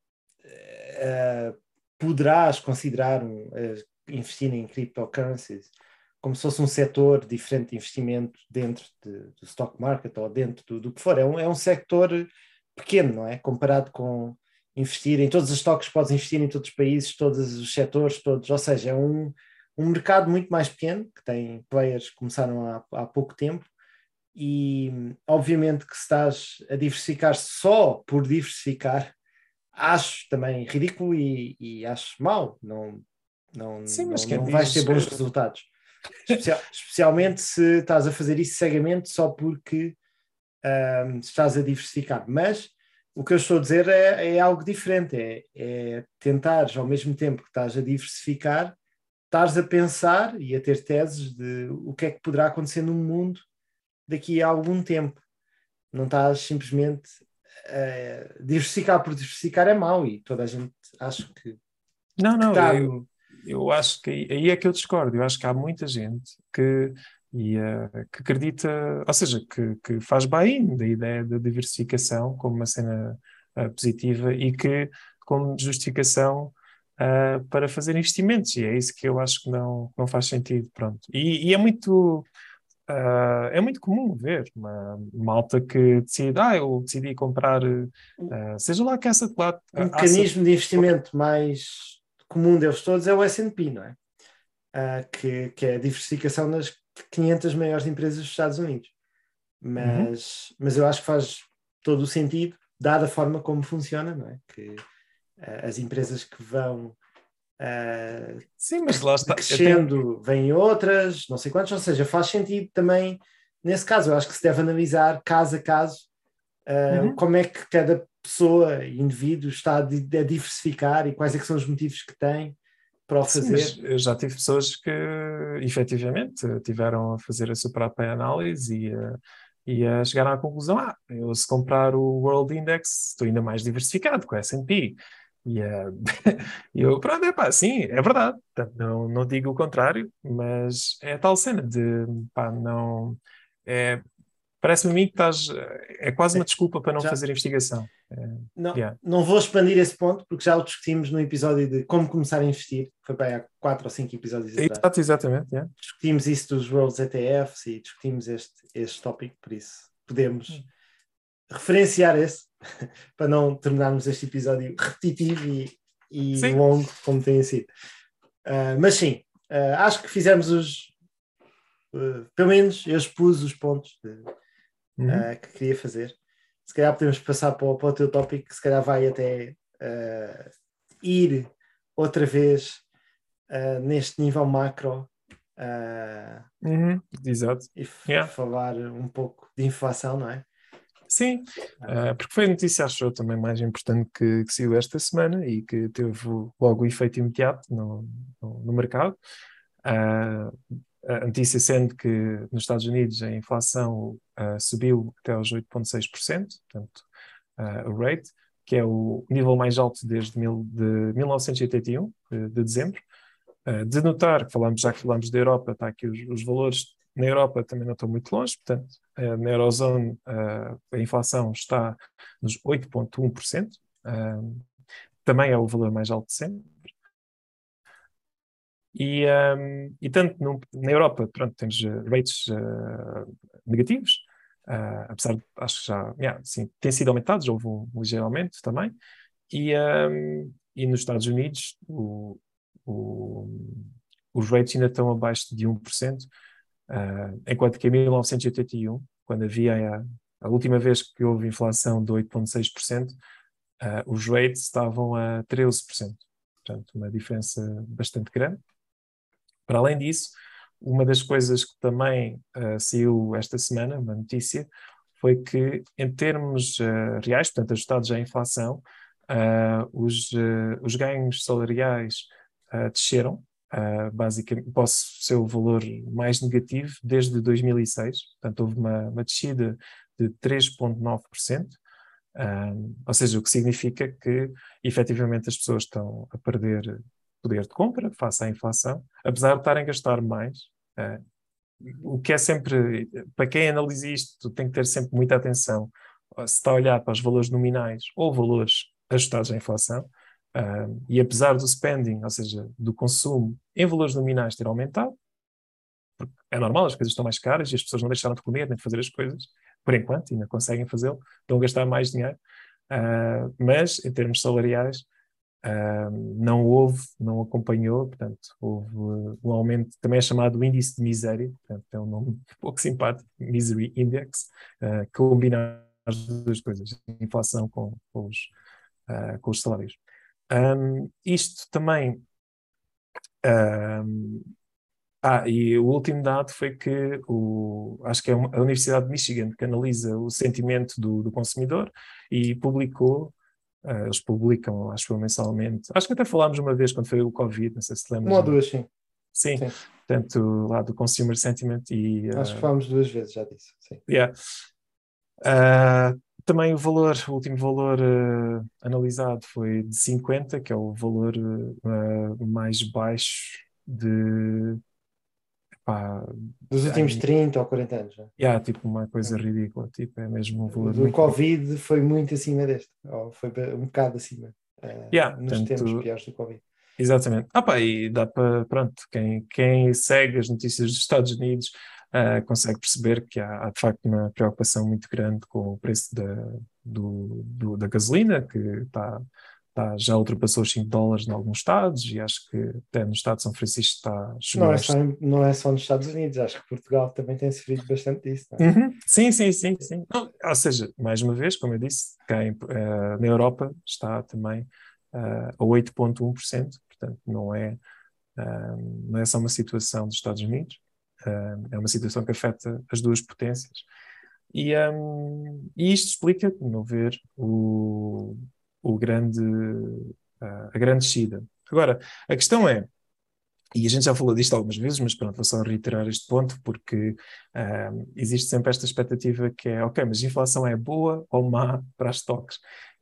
poderás considerar um, uh, investir em cryptocurrencies como se fosse um setor diferente de investimento dentro de, do stock market ou dentro do, do que for. É um, é um sector pequeno, não é? Comparado com investir em todos os stocks, podes investir em todos os países, todos os setores, todos, ou seja, é um, um mercado muito mais pequeno, que tem players que começaram há, há pouco tempo, e obviamente que se estás a diversificar só por diversificar, acho também ridículo e, e acho mau, não, não, Sim, não, não vais ter bons resultados. Especial, especialmente se estás a fazer isso cegamente só porque um, estás a diversificar. Mas o que eu estou a dizer é, é algo diferente, é, é tentar ao mesmo tempo que estás a diversificar, estares a pensar e a ter teses de o que é que poderá acontecer no mundo daqui a algum tempo. Não estás simplesmente uh, diversificar por diversificar é mau e toda a gente acha que. Não, não, que tá... eu, eu acho que aí é que eu discordo. Eu acho que há muita gente que, e, uh, que acredita, ou seja, que, que faz bem da ideia da diversificação como uma cena uh, positiva e que, como justificação, uh, para fazer investimentos, e é isso que eu acho que não, não faz sentido, pronto. E, e é muito... Uh, é muito comum ver uma malta que decide, ah, eu decidi comprar, uh, seja lá que essa de lá. Um mecanismo de investimento mais comum deles todos é o SP, não é? Uh, que, que é a diversificação das 500 maiores empresas dos Estados Unidos. Mas, uhum. mas eu acho que faz todo o sentido, dada a forma como funciona, não é? Que as empresas que vão uh, Sim, mas lá está. crescendo, tenho... vêm outras, não sei quantas, ou seja, faz sentido também, nesse caso, eu acho que se deve analisar caso a caso uh, uhum. como é que cada pessoa, indivíduo, está a, a diversificar e quais é são os motivos que tem para o fazer. Sim, eu já tive pessoas que efetivamente tiveram a fazer a sua própria análise e uh, e uh, chegaram à conclusão: ah, eu se comprar o World Index estou ainda mais diversificado com o SP. E uh, eu, pronto, é pá, sim, é verdade. Não, não digo o contrário, mas é a tal cena de, pá, não. É, Parece-me a mim que estás. É quase uma desculpa para não já, fazer investigação. Não, Yeah. não vou expandir esse ponto porque já o discutimos no episódio de como começar a investir, que foi para aí há quatro ou cinco episódios atrás. Exato, exatamente. yeah. Discutimos isso dos Worlds ETFs e discutimos este, este tópico, por isso podemos Hum. Referenciar esse para não terminarmos este episódio repetitivo e, e longo como tem sido. Ah, mas sim, ah, acho que fizemos os. ah, pelo menos eu expus os pontos de- Uhum. que queria fazer. Se calhar podemos passar para o, para o teu tópico, que se calhar vai até ir outra vez neste nível macro Uhum. Exato. e Yeah. falar um pouco de inflação, não é? Sim, ah, porque foi a notícia, acho eu, também mais importante que, que saiu esta semana e que teve logo o efeito imediato no, no, no mercado. Ah, a notícia sendo que nos Estados Unidos a inflação ah, subiu até aos 8,6%, portanto, o rate, que é o nível mais alto desde mil, de 1981, de, de dezembro. Ah, de notar, falamos, já que falamos da Europa, está aqui os, os valores na Europa também não estão muito longe, portanto, eh, na Eurozone eh, a inflação está nos 8,1%, eh, também é o valor mais alto de sempre. E, e tanto no- na Europa, pronto, temos rates negativos, apesar de, acho que já, yeah, sim, têm sido aumentados, houve um ligeiro aumento também, e, e nos Estados Unidos o, o, os rates ainda estão abaixo de 1%, ah, enquanto que em 1981, quando havia a, a última vez que houve inflação de 8,6%, ah, os rates estavam a 13%. Portanto, uma diferença bastante grande. Para além disso, uma das coisas que também ah, saiu esta semana, uma notícia, foi que em termos ah, reais, portanto ajustados à inflação, ah, os, os ganhos salariais desceram Uh, basicamente, posso ser o valor mais negativo desde 2006, portanto, houve uma, uma descida de 3,9%, um, ou seja, o que significa que efetivamente as pessoas estão a perder poder de compra face à inflação, apesar de estarem a gastar mais. Uh, o que é sempre, para quem analisa isto, tem que ter sempre muita atenção se está a olhar para os valores nominais ou valores ajustados à inflação. Uh, e apesar do spending, ou seja, do consumo em valores nominais ter aumentado, porque é normal, as coisas estão mais caras e as pessoas não deixaram de comer nem de fazer as coisas, por enquanto, ainda conseguem fazê-lo, estão a gastar mais dinheiro, uh, mas em termos salariais uh, não houve, não acompanhou, portanto, houve um aumento, também é chamado índice de miséria, portanto, é um nome pouco simpático, Misery Index, que combina as duas coisas, inflação com, com os, com os salários. Um, isto também. Um, ah, e o último dado foi que o, acho que é a Universidade de Michigan que analisa o sentimento do, do consumidor e publicou, uh, eles publicam, acho que mensalmente, acho que até falámos uma vez quando foi o Covid, não sei se lembras. Uma ou duas, sim. Sim, Sim. portanto, lá do Consumer Sentiment e. Acho uh, que falámos duas vezes já disso. Sim. Yeah. Uh, também o valor, o último valor uh, analisado foi de 50, que é o valor uh, mais baixo de. Pá, Dos últimos Ai. 30 ou 40 anos. já. yeah, tipo uma coisa ridícula, tipo, é mesmo um valor muito Covid foi muito acima deste, foi um bocado acima. eh, Yeah, nos portanto, tempos piores do Covid. Exatamente. Ah, pá, e dá para, pronto, quem, quem segue as notícias dos Estados Unidos ah, consegue perceber que há, há, de facto uma preocupação muito grande com o preço da, do, do- da gasolina, que está, está- já ultrapassou os 5 dólares em alguns estados, e acho que até no estado de São Francisco está Não é, só, não é só nos Estados Unidos, acho que Portugal também tem sofrido bastante disso. é? Uhum. Sim, sim, sim, sim. Não, ou seja, mais uma vez, como eu disse, cá em, eh, na Europa está também eh, a 8,1%, portanto não é, ah, não é só uma situação dos Estados Unidos, é uma situação que afeta as duas potências. E, ah, e isto explica, no meu ver, o, o grande, a grande descida. Agora, a questão é, e a gente já falou disto algumas vezes, mas pronto, vou só reiterar este ponto, porque ah, existe sempre esta expectativa que é, ok, mas a inflação é boa ou má para as stocks?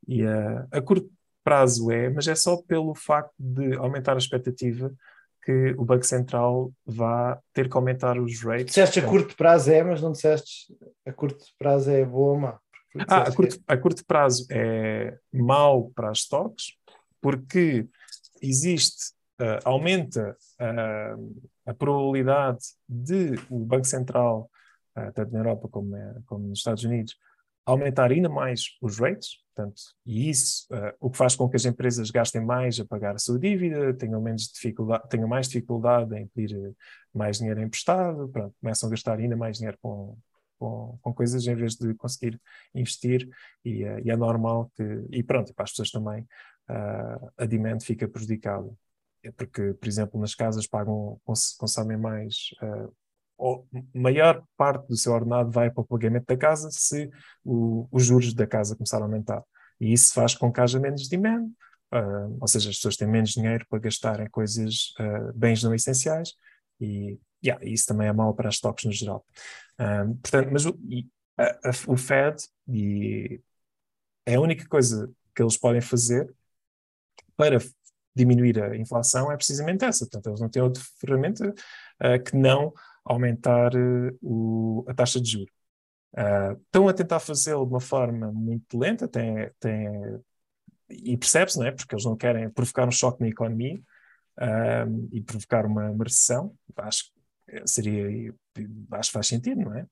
E ah, a curto prazo é, mas é só pelo facto de aumentar a expectativa que o Banco Central vá ter que aumentar os rates. Disseste a curto prazo é, mas não disseste a curto prazo é boa ou má. Ah, a curto, a curto prazo é mau para as stocks, porque existe, uh, aumenta uh, a probabilidade de o Banco Central, uh, tanto na Europa como, como nos Estados Unidos, aumentar ainda mais os rates, portanto, e isso uh, o que faz com que as empresas gastem mais a pagar a sua dívida, tenham, menos dificuldade, tenham mais dificuldade em pedir mais dinheiro emprestado, pronto, começam a gastar ainda mais dinheiro com, com, com coisas em vez de conseguir investir e, uh, e é normal que, e pronto, para as pessoas também uh, a demand fica prejudicada. É porque, por exemplo, nas casas pagam, consomem mais maior parte do seu ordenado vai para o pagamento da casa se o, os juros da casa começarem a aumentar. E isso faz com que haja menos demand, uh, ou seja, as pessoas têm menos dinheiro para gastar em coisas, uh, bens não essenciais, e yeah, isso também é mau para as stocks no geral. Uh, portanto, mas o, a, a, o Fed e é a única coisa que eles podem fazer para diminuir a inflação é precisamente essa. Portanto, eles não têm outra ferramenta que não aumentar uh, o, a taxa de juros. Uh, estão a tentar fazê-lo de uma forma muito lenta, tem, tem, e percebe-se, não é? Porque eles não querem provocar um choque na economia uh, e provocar uma, uma recessão. Acho que seria, acho que faz sentido, não é?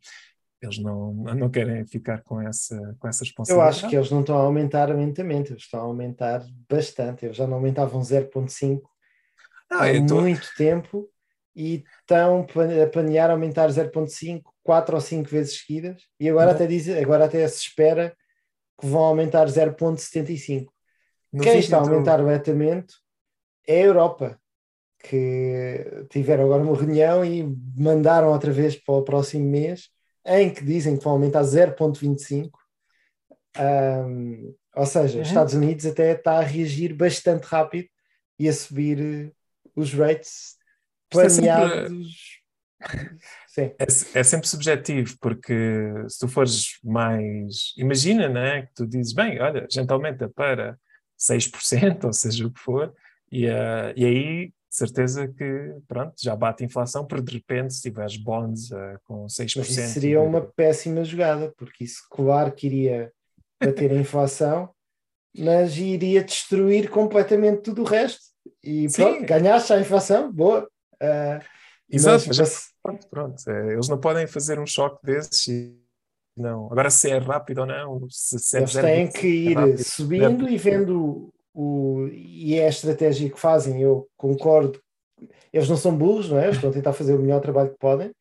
Eles não, não querem ficar com essa, com essa responsabilidade. Eu acho que eles não estão a aumentar lentamente, eles estão a aumentar bastante. Eles já não aumentavam 0,5 há tô... muito tempo e estão a planear aumentar 0,5 quatro ou cinco vezes seguidas e agora até, diz, agora até se espera que vão aumentar 0,75. Quem está a aumentar o vetamento é a Europa, que tiveram agora uma reunião e mandaram outra vez para o próximo mês, em que dizem que vão aumentar 0,25. Um, ou seja, uhum. os Estados Unidos até está a reagir bastante rápido e a subir os rates planeados. Sim. É, é, sempre subjetivo, porque se tu fores mais. Imagina, né? Que tu dizes, bem, olha, a gente aumenta para 6%, ou seja o que for, e, uh, e aí certeza que pronto, já bate a inflação, porque de repente se tiveres bonds uh, com 6%. Mas isso seria uma péssima jogada, porque isso, claro que iria bater a inflação, mas iria destruir completamente tudo o resto. E pronto, ganhaste a inflação, boa. Uh, Exato, mas, mas... Pronto, pronto. É, eles não podem fazer um choque desses e não. Agora, se é rápido ou não, se, é eles têm que ir rápido, subindo e vendo o. E é a estratégia que fazem, eu concordo. Eles não são burros, não é? Eles estão a tentar fazer o melhor trabalho que podem.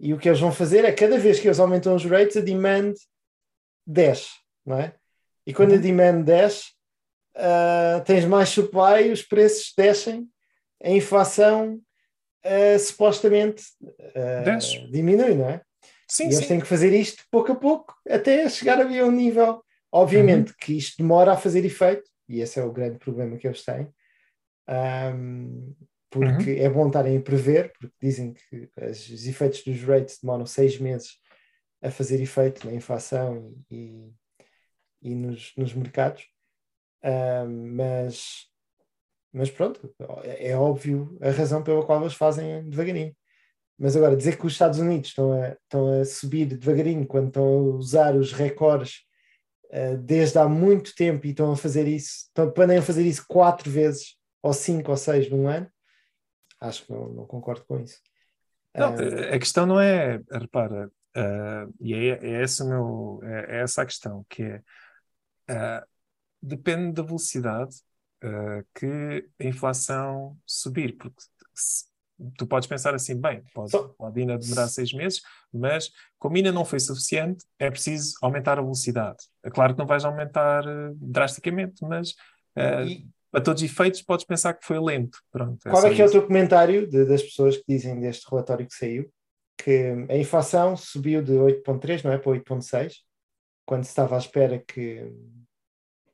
E o que eles vão fazer é cada vez que eles aumentam os rates, a demand desce, não é? E quando uhum. a demand desce, uh, tens mais supply, os preços descem, a inflação uh, supostamente uh, diminui, não é? Sim, e eles sim. têm que fazer isto pouco a pouco até chegar a um nível. Obviamente uhum. que isto demora a fazer efeito, e esse é o grande problema que eles têm, um, porque uhum. é bom estarem a prever, porque dizem que os efeitos dos rates demoram seis meses a fazer efeito na inflação e, e nos, nos mercados, um, mas mas pronto, é, é óbvio a razão pela qual eles fazem devagarinho. Mas agora, dizer que os Estados Unidos estão a, estão a subir devagarinho quando estão a usar os recordes uh, desde há muito tempo e estão a fazer isso, estão, planeiam fazer isso quatro vezes, ou cinco ou seis num ano, acho que não, não concordo com isso. Não, uh, a questão não é, repara, uh, e é, é, essa meu, é, é, essa a questão, que é, depende da velocidade uh, que a inflação subir, porque se, tu podes pensar assim, bem, pode, pode ainda demorar seis meses, mas como ainda não foi suficiente, é preciso aumentar a velocidade. É claro que não vais aumentar uh, drasticamente, mas uh, e... para todos os efeitos podes pensar que foi lento. Pronto, é Qual é que é o teu comentário de, das pessoas que dizem deste relatório que saiu? Que a inflação subiu de 8,3, não é? Para 8,6, quando se estava à espera que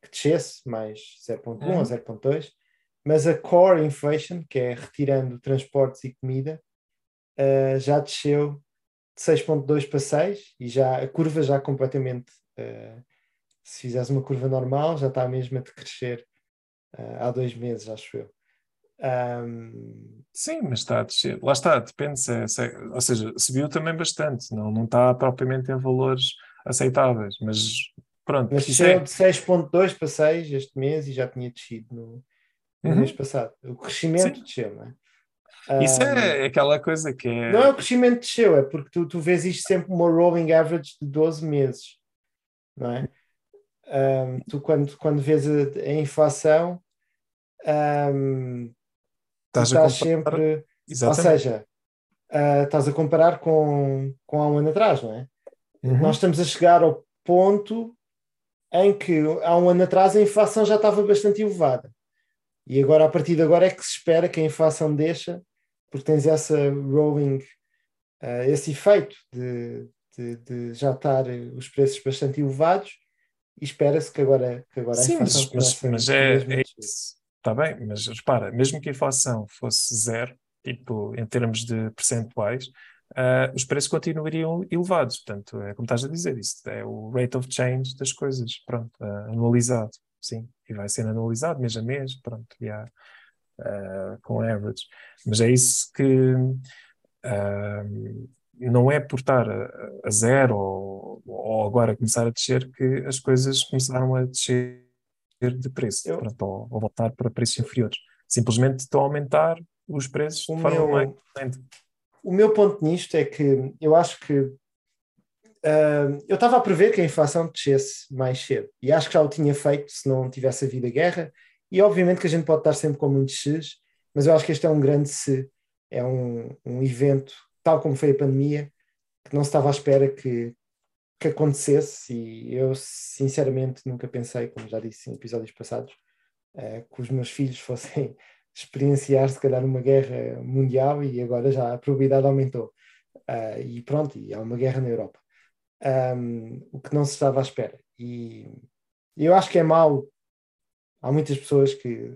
que descesse mais 0.1 uhum. ou 0.2, mas a core inflation, que é retirando transportes e comida, uh, já desceu de 6.2 para 6 e já a curva já completamente, uh, se fizeres uma curva normal, já está a mesma de crescer uh, há dois meses, acho eu. Um... Sim, mas está a descer. Lá está, depende se, é, se é, ou seja, subiu também bastante, não, não está propriamente em valores aceitáveis, mas pronto, Mas desceu de 6.2 para 6 este mês e já tinha descido no, no Uhum. mês passado. O crescimento Sim. desceu, não é? isso Ah, é aquela coisa que é. Não é o crescimento desceu, é porque tu, tu vês isto sempre uma rolling average de 12 meses, não é? Ahm, tu quando, quando vês a, a inflação, tu Estás a estás comparar- sempre, ou Exatamente. seja, ah, estás a comparar com, com há um ano atrás, não é? Uhum. Nós estamos a chegar ao ponto em que há um ano atrás a inflação já estava bastante elevada. E agora, a partir de agora, é que se espera que a inflação deixa, porque tens essa rolling, eh, esse efeito de, de- de já estar os preços bastante elevados, e espera-se que agora, que agora a Sim, inflação mas, mas, mas a é, a é isso. Está bem, mas repara, mesmo que a inflação fosse zero, tipo, em termos de percentuais, ah, os preços continuariam elevados. Portanto, é como estás a dizer, isso é o rate of change das coisas, pronto, ah, anualizado, sim, e vai sendo anualizado mês a mês, pronto, e há, ah, com average. Mas é isso que não é por estar a, a zero ou, ou agora começar a descer que as coisas começaram a descer de preço, Eu- pronto, ou, ou voltar para preços inferiores. Simplesmente estão a aumentar os preços O de forma meu- mais. O meu ponto nisto é que eu acho que ah, eu estava a prever que a inflação descesse mais cedo e acho que já o tinha feito se não tivesse havido a guerra. E obviamente que a gente pode estar sempre com muitos X, mas eu acho que este é um grande se, é um, um evento, tal como foi a pandemia, que não se estava à espera que, que acontecesse. E eu, sinceramente, nunca pensei, como já disse em episódios passados, ah, que os meus filhos fossem experienciar se calhar uma guerra mundial e agora já a probabilidade aumentou. Ah, e pronto, e há uma guerra na Europa. Ahm, o que não se estava à espera. E eu acho que é mau. Há muitas pessoas que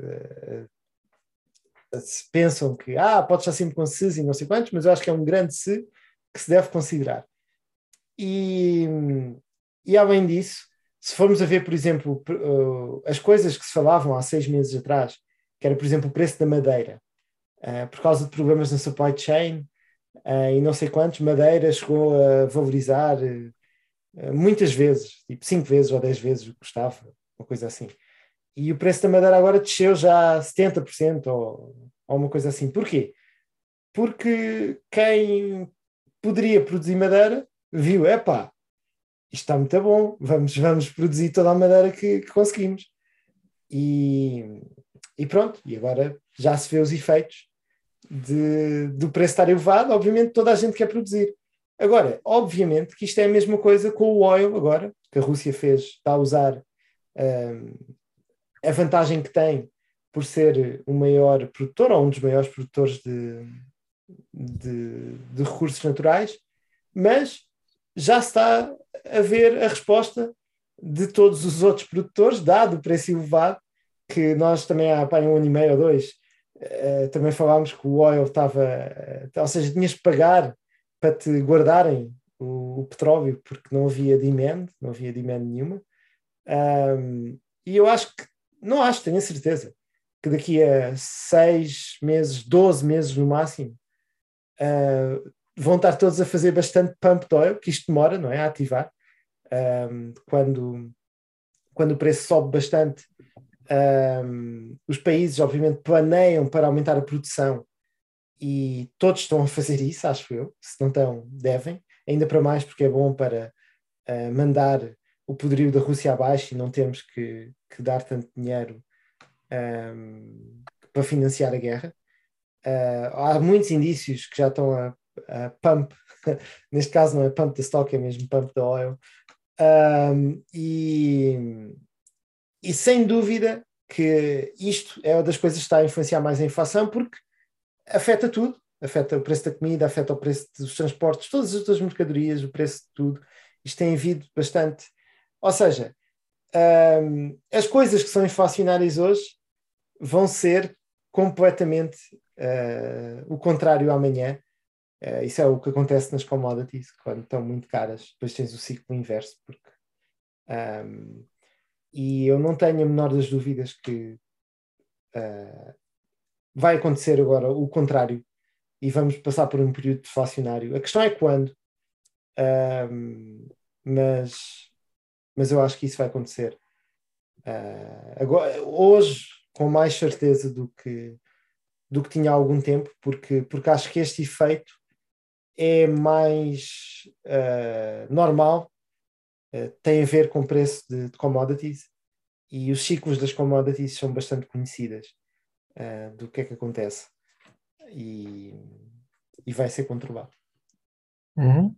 ah, se pensam que ah, pode estar sempre com SES e não sei quantos, mas eu acho que é um grande se que se deve considerar. E, e além disso, se formos a ver, por exemplo, uh, as coisas que se falavam há seis meses atrás, que era, por exemplo, o preço da madeira, uh, por causa de problemas na supply chain uh, e não sei quantos, madeira chegou a valorizar uh, muitas vezes, tipo cinco vezes ou dez vezes o que custava, uma coisa assim. E o preço da madeira agora desceu já a 70% ou, ou uma coisa assim. Porquê? Porque quem poderia produzir madeira viu, epá, isto está muito bom, vamos, vamos produzir toda a madeira que, que conseguimos. E, e pronto, e agora já se vê os efeitos de, do preço estar elevado, obviamente toda a gente quer produzir. Agora, obviamente que isto é a mesma coisa com o oil agora, que a Rússia fez, está a usar hum, a vantagem que tem por ser o maior produtor, ou um dos maiores produtores de, de, de recursos naturais, mas já está a ver a resposta de todos os outros produtores, dado o preço elevado, que nós também há pá, um ano e meio ou dois, eh, também falámos que o oil estava, eh, ou seja, tinhas que pagar para te guardarem o, o petróleo, porque não havia demand, não havia demand nenhuma. Um, e eu acho que, não acho, tenho a certeza, que daqui a seis meses, 12 meses no máximo, uh, vão estar todos a fazer bastante pump de oil, que isto demora, não é? A ativar. Um, quando, quando o preço sobe bastante, um, os países, obviamente, planeiam para aumentar a produção e todos estão a fazer isso, acho eu. Se não estão, devem. Ainda para mais, porque é bom para uh, mandar o poderio da Rússia abaixo e não temos que, que dar tanto dinheiro um, para financiar a guerra. Uh, há muitos indícios que já estão a, a pump, neste caso não é pump da stock, é mesmo pump da oil. Um, e, e sem dúvida que isto é uma das coisas que está a influenciar mais a inflação, porque afeta tudo, afeta o preço da comida, afeta o preço dos transportes, todas as outras mercadorias, o preço de tudo. Isto tem havido bastante. Ou seja, um, as coisas que são inflacionárias hoje vão ser completamente uh, o contrário amanhã. Uh, isso é o que acontece nas commodities, quando estão muito caras, depois tens o ciclo inverso, porque um, e eu não tenho a menor das dúvidas que uh, vai acontecer agora o contrário e vamos passar por um período deflacionário. A questão é quando, um, mas, mas eu acho que isso vai acontecer. Uh, agora, hoje, com mais certeza do que, do que tinha há algum tempo, porque, porque acho que este efeito é mais uh, normal, uh, tem a ver com o preço de, de, commodities e os ciclos das commodities são bastante conhecidas do que é que acontece e, e vai ser controlado. Uhum.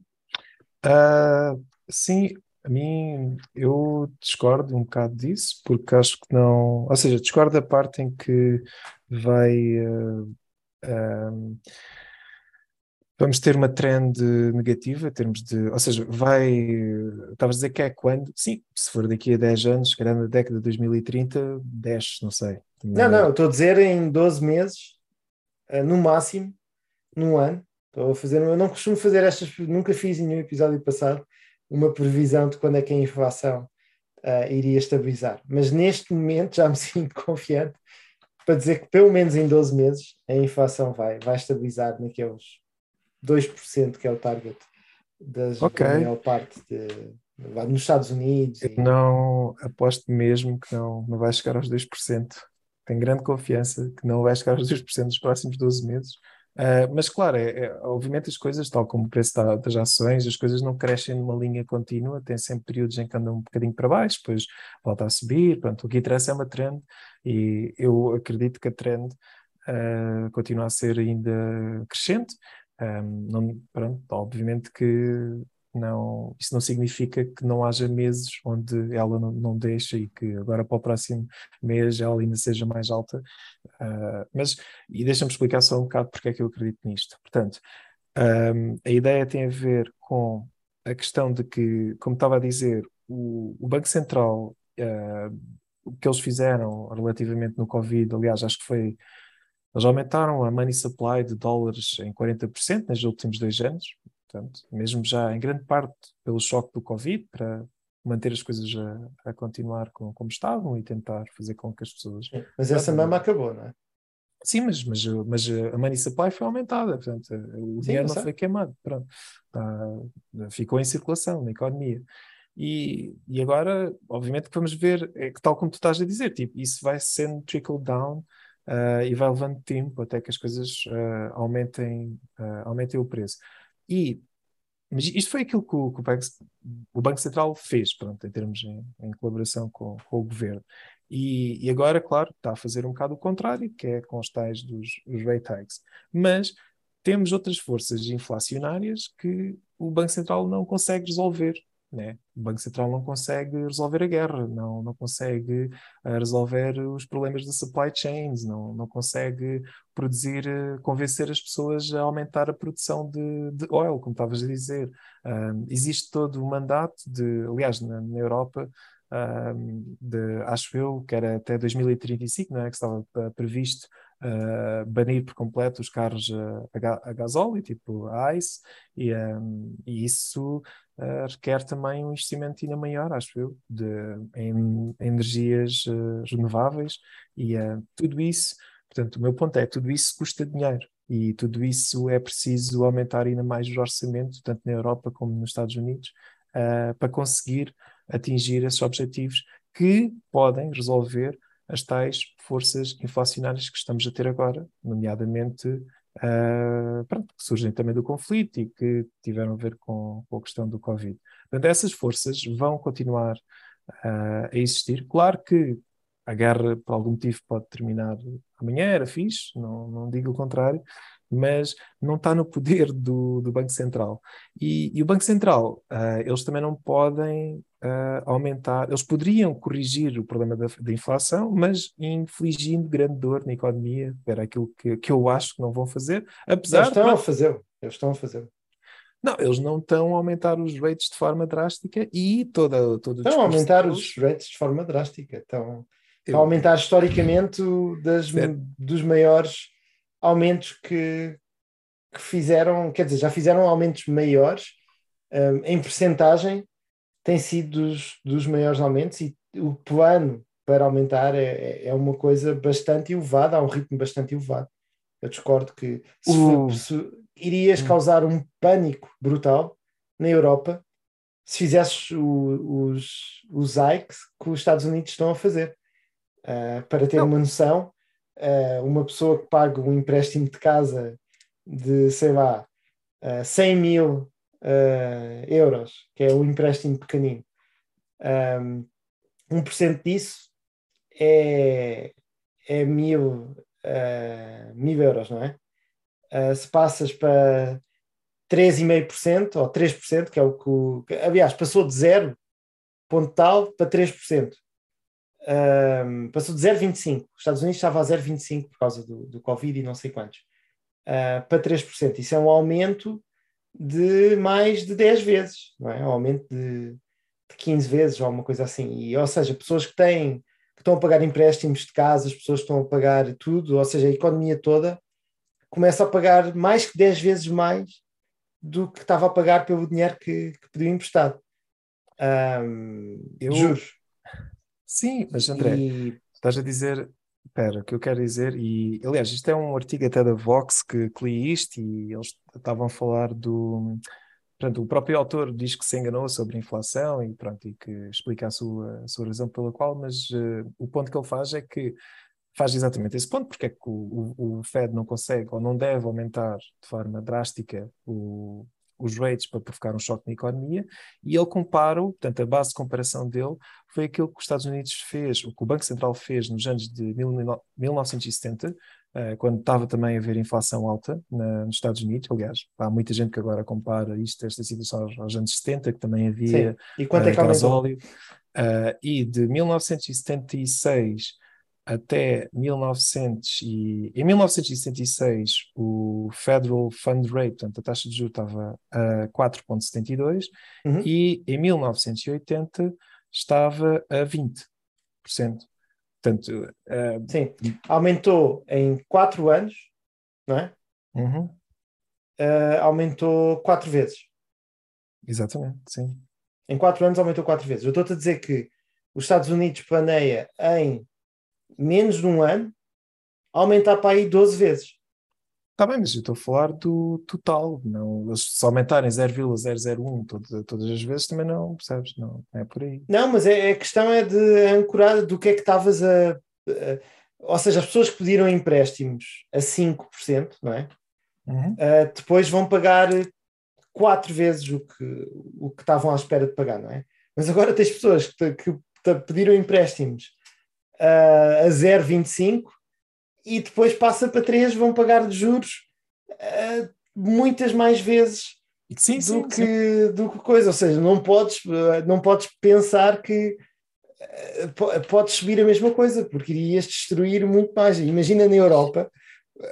sim, a mim, eu discordo um bocado disso, porque acho que não. Ou seja, discordo da parte em que vai. Uh, vamos ter uma trend negativa, em termos de. Ou seja, vai. Estavas a dizer que é quando? Sim, se for daqui a 10 anos, se calhar na década de 2030, 10, não sei. Não, não, estou a dizer em 12 meses, uh, no máximo, num ano. Estou a fazer. Eu não costumo fazer estas. Nunca fiz em nenhum episódio passado uma previsão de quando é que a inflação uh, iria estabilizar. Mas neste momento já me sinto confiante para dizer que pelo menos em 12 meses a inflação vai, vai estabilizar naqueles 2% que é o target das, okay. da maior parte de, nos Estados Unidos. E... Não aposto mesmo que não, não vai chegar aos 2%. Tenho grande confiança que não vai chegar aos 2% nos próximos 12 meses. Uh, mas claro, é, é, obviamente as coisas, tal como o preço da, das ações, as coisas não crescem numa linha contínua, tem sempre períodos em que andam um bocadinho para baixo, depois volta a subir, pronto, o que interessa é uma trend e eu acredito que a trend uh, continua a ser ainda crescente. Um, não, pronto, obviamente que não, isso não significa que não haja meses onde ela não, não deixa e que agora para o próximo mês ela ainda seja mais alta. Uh, mas, e deixa-me explicar só um bocado porque é que eu acredito nisto. Portanto, um, a ideia tem a ver com a questão de que, como estava a dizer, o, o Banco Central, uh, o que eles fizeram relativamente no Covid, aliás, acho que foi. Eles aumentaram a money supply de dólares em 40% nos últimos dois anos, Portanto, mesmo já em grande parte pelo choque do Covid, para manter as coisas a, a continuar como, como, estavam e tentar fazer com que as pessoas. Mas essa mama acabou, não é? Sim, mas, mas, mas a money supply foi aumentada, portanto, o Sim, dinheiro não foi queimado, pronto, ficou em circulação na economia. E, e agora, obviamente, que vamos ver, é que tal como tu estás a dizer, tipo, isso vai sendo trickle down uh, e vai levando tempo até que as coisas uh, aumentem, uh, aumentem o preço. E mas isto foi aquilo que o, que o, Banco, o Banco, Central fez, pronto, em termos em, em colaboração com, com, o governo. E, e, agora, claro, está a fazer um bocado o contrário, que é com os tais dos, dos rate hikes. Mas temos outras forças inflacionárias que o Banco Central não consegue resolver. Né? O Banco Central não consegue resolver a guerra, não, não consegue uh, resolver os problemas da supply chains, não, não consegue produzir, uh, convencer as pessoas a aumentar a produção de, de oil, como estavas a dizer. Uh, existe todo o mandato de, aliás, na, na Europa, de, acho eu, que era até 2035, não é? Que estava previsto uh, banir por completo os carros a, a gasóleo, tipo a ICE, e, um, e isso uh, requer também um investimento ainda maior, acho eu, de, em, em energias uh, renováveis e uh, tudo isso, portanto, o meu ponto é, tudo isso custa dinheiro e tudo isso é preciso aumentar ainda mais os orçamentos, tanto na Europa como nos Estados Unidos, para conseguir atingir esses objetivos que podem resolver as tais forças inflacionárias que estamos a ter agora, nomeadamente uh, pronto, que surgem também do conflito e que tiveram a ver com, com a questão do Covid. Portanto, essas forças vão continuar uh, a existir. Claro que a guerra, por algum motivo, pode terminar amanhã, era fixe, não, não digo o contrário, mas não está no poder do, do Banco Central. E, e o Banco Central, uh, eles também não podem uh, aumentar, eles poderiam corrigir o problema da, da, inflação, mas infligindo grande dor na economia, era aquilo que, que eu acho que não vão fazer, apesar Eles estão de... a fazer, eles estão a fazer. Não, eles não estão a aumentar os rates de forma drástica e toda, todo Estão a aumentar os rates de forma drástica. Estão, estão a aumentar historicamente das, dos maiores aumentos que, que fizeram, quer dizer, já fizeram aumentos maiores um, em percentagem, tem sido dos, dos maiores aumentos e o plano para aumentar é, é, é uma coisa bastante elevada, há um ritmo bastante elevado. Eu discordo que se, uh. se irias causar um pânico brutal na Europa se fizesses o- os, os hikes que os Estados Unidos estão a fazer. Uh, para ter Não. uma noção, uh, uma pessoa que paga um empréstimo de casa de, sei lá, uh, 100 mil uh, euros, que é um empréstimo pequenino, um, 1% disso é, é mil, uh, mil euros, não é? Uh, se passas para 3,5% ou 3%, que é o que, o, que aliás, passou de zero ponto tal para 3%. Um, passou de 0,25%. Os Estados Unidos estava a 0,25% por causa do, do Covid e não sei quantos. Uh, para 3%. Isso é um aumento de mais de 10 vezes, não é? Um aumento de, de 15 vezes ou alguma coisa assim. E, ou seja, pessoas que têm, que estão a pagar empréstimos de casa, as pessoas que estão a pagar tudo, ou seja, a economia toda, começa a pagar mais que 10 vezes mais do que estava a pagar pelo dinheiro que, que pediu emprestado. Um, Eu- Juros. Sim, mas André, E, estás a dizer. Espera, o que eu quero dizer, e aliás, isto é um artigo até da Vox que, que li isto e eles estavam a falar do. Portanto, o próprio autor diz que se enganou sobre a inflação e pronto, e que explica a sua, a sua razão pela qual, mas eh, o ponto que ele faz é que faz exatamente esse ponto, porque é que o, o, o Fed não consegue ou não deve aumentar de forma drástica o- os rates para provocar um choque na economia, e ele compara, portanto, a base de comparação dele foi aquilo que os Estados Unidos fez, o que o Banco Central fez nos anos de mil- 1970, eh, quando estava também a haver inflação alta na- nos Estados Unidos. Aliás, há muita gente que agora compara isto, esta situação aos, aos anos 70, que também havia sim. E quanto é eh, que aumentou? gasóleo. Eh, e de 1976 até 1900 e, em 1976 o Federal Fund Rate, portanto a taxa de juros estava a 4,72 Uhum. e em 1980 estava a 20%. Portanto, eh, Sim, aumentou em 4 anos, não é? uhum, Uh, aumentou 4 vezes. exatamente, sim. Em 4 anos aumentou 4 vezes. Eu estou-te a dizer que os Estados Unidos planeia em menos de um ano aumentar para aí 12 vezes. Está bem, mas eu estou a falar do total, não, se aumentarem 0,001 todas, todas as vezes também não, percebes? Não, é por aí. Não, mas é, a questão é de ancorar do que é que estavas a, a- Ou seja, as pessoas que pediram empréstimos a 5%, não é? Uhum. Uh, depois vão pagar quatro vezes o que, o que estavam à espera de pagar, não é? Mas agora tens pessoas que, que pediram empréstimos uh, a 0,25 e depois passa para 3, vão pagar de juros uh, muitas mais vezes Sim, do, sim, sim. que, do que coisa. Ou seja, não podes, uh, não podes pensar que uh, po- podes subir a mesma coisa, porque irias destruir muito mais. Imagina na Europa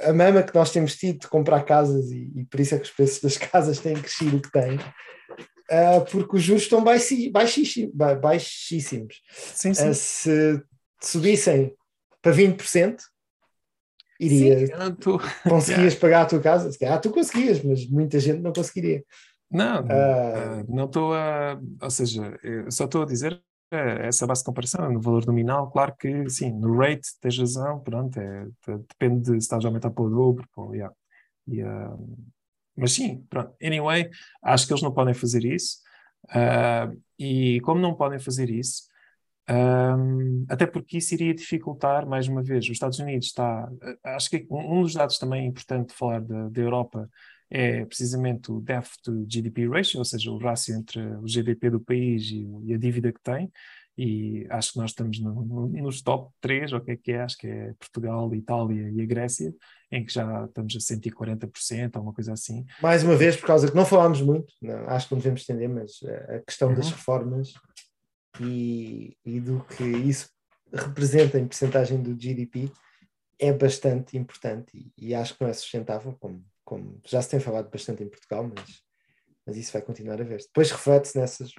a mama que nós temos tido de comprar casas e, e por isso é que os preços das casas têm crescido o que têm, uh, porque os juros estão baixi- baixíssimos. ba- baixíssimos. Sim, sim. Uh, se subissem para 20%, iria, Sim, conseguias pagar a tua casa. Calhar tu conseguias, mas muita gente não conseguiria. Não, não, Ah. ah, não estou a. Ou seja, eu só estou a dizer eh, essa base de comparação no valor nominal. Claro que sim, no rate tens razão, pronto, é, de- depende de se estás a aumentar para o dobro. Yeah. Ah, mas sim, pronto. Anyway, acho que eles não podem fazer isso. Ah, e como não podem fazer isso, Ahm, até porque isso iria dificultar, mais uma vez, os Estados Unidos está. Acho que um um dos dados também importante de falar da, Europa é precisamente o debt to GDP ratio, ou seja, o rácio entre o GDP do país e, e a dívida que tem. E acho que nós estamos no- no- nos top 3, ou o que é que é? Acho que é Portugal, Itália e a Grécia, em que já estamos a 140%, ou uma coisa assim. Mais uma vez, por causa que não falámos muito, não, acho que não devemos estender, mas eh, a questão das Uhum. reformas e, e do que isso representa em percentagem do GDP é bastante importante e, e acho que não é sustentável, como, como já se tem falado bastante em Portugal, mas, mas isso vai continuar a ver. Depois reflete-se nessas,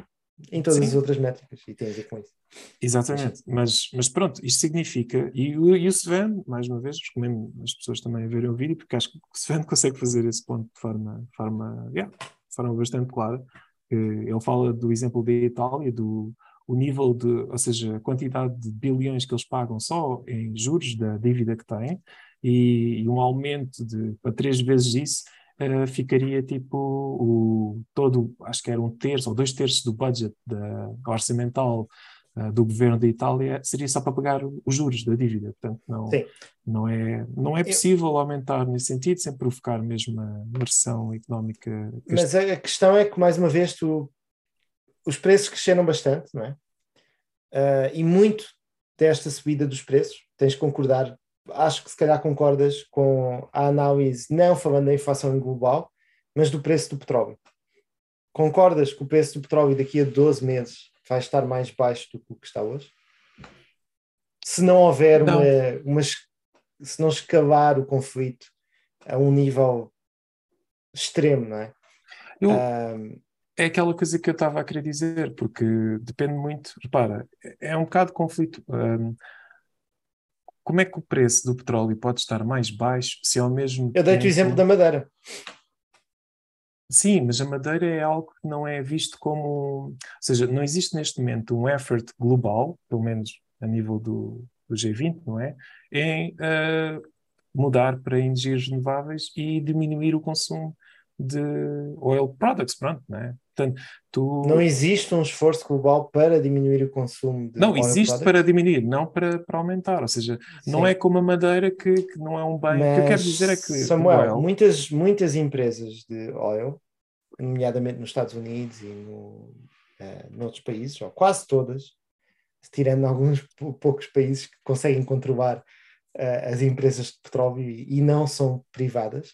em todas Sim. as outras métricas e tem a ver com isso. Exatamente, mas, mas pronto, isto significa, e, o- e o Sven, mais uma vez, recomendo as pessoas também a verem o vídeo, porque acho que o Sven consegue fazer esse ponto de forma, forma, yeah, de forma bastante clara. Ele fala do exemplo da Itália, do o nível de, ou seja, a quantidade de bilhões que eles pagam só em juros da dívida que têm, e, e um aumento de para três vezes isso eh, ficaria tipo o todo, acho que era um terço ou dois terços do budget da, orçamental eh, do governo da Itália seria só para pagar os juros da dívida. Portanto, não, Sim. não, é, não é possível aumentar nesse sentido sem provocar mesmo uma recessão económica. Mas a questão é que, mais uma vez, tu, os preços cresceram bastante, não é? Ah, e muito desta subida dos preços, tens de concordar, acho que se calhar concordas com a análise, não falando da inflação global, mas do preço do petróleo. Concordas que o preço do petróleo daqui a 12 meses vai estar mais baixo do que o que está hoje? Se não houver Não. uma, uma se não escalar o conflito a um nível extremo, não é? Eu, Ah, é aquela coisa que eu estava a querer dizer, porque depende muito. Repara, é um bocado de conflito. hum, como é que o preço do petróleo pode estar mais baixo se ao mesmo eu dei-te o tempo- exemplo da Madeira. Sim, mas a madeira é algo que não é visto como. Ou seja, não existe neste momento um effort global, pelo menos a nível do, do G20, não é? Em eh, mudar para energias renováveis e diminuir o consumo de oil products, pronto, não é? Portanto, tu. Não existe um esforço global para diminuir o consumo de Não, existe products. para diminuir, não para, para aumentar. Ou seja, não Sim. é como a madeira que, que não é um bem. o que eu quero Mas, dizer é que. Samuel, oil- muitas, muitas empresas de oil, nomeadamente nos Estados Unidos e no, eh, noutros países, ou quase todas, tirando alguns pou- poucos países que conseguem controlar eh, as empresas de petróleo e, e não são privadas,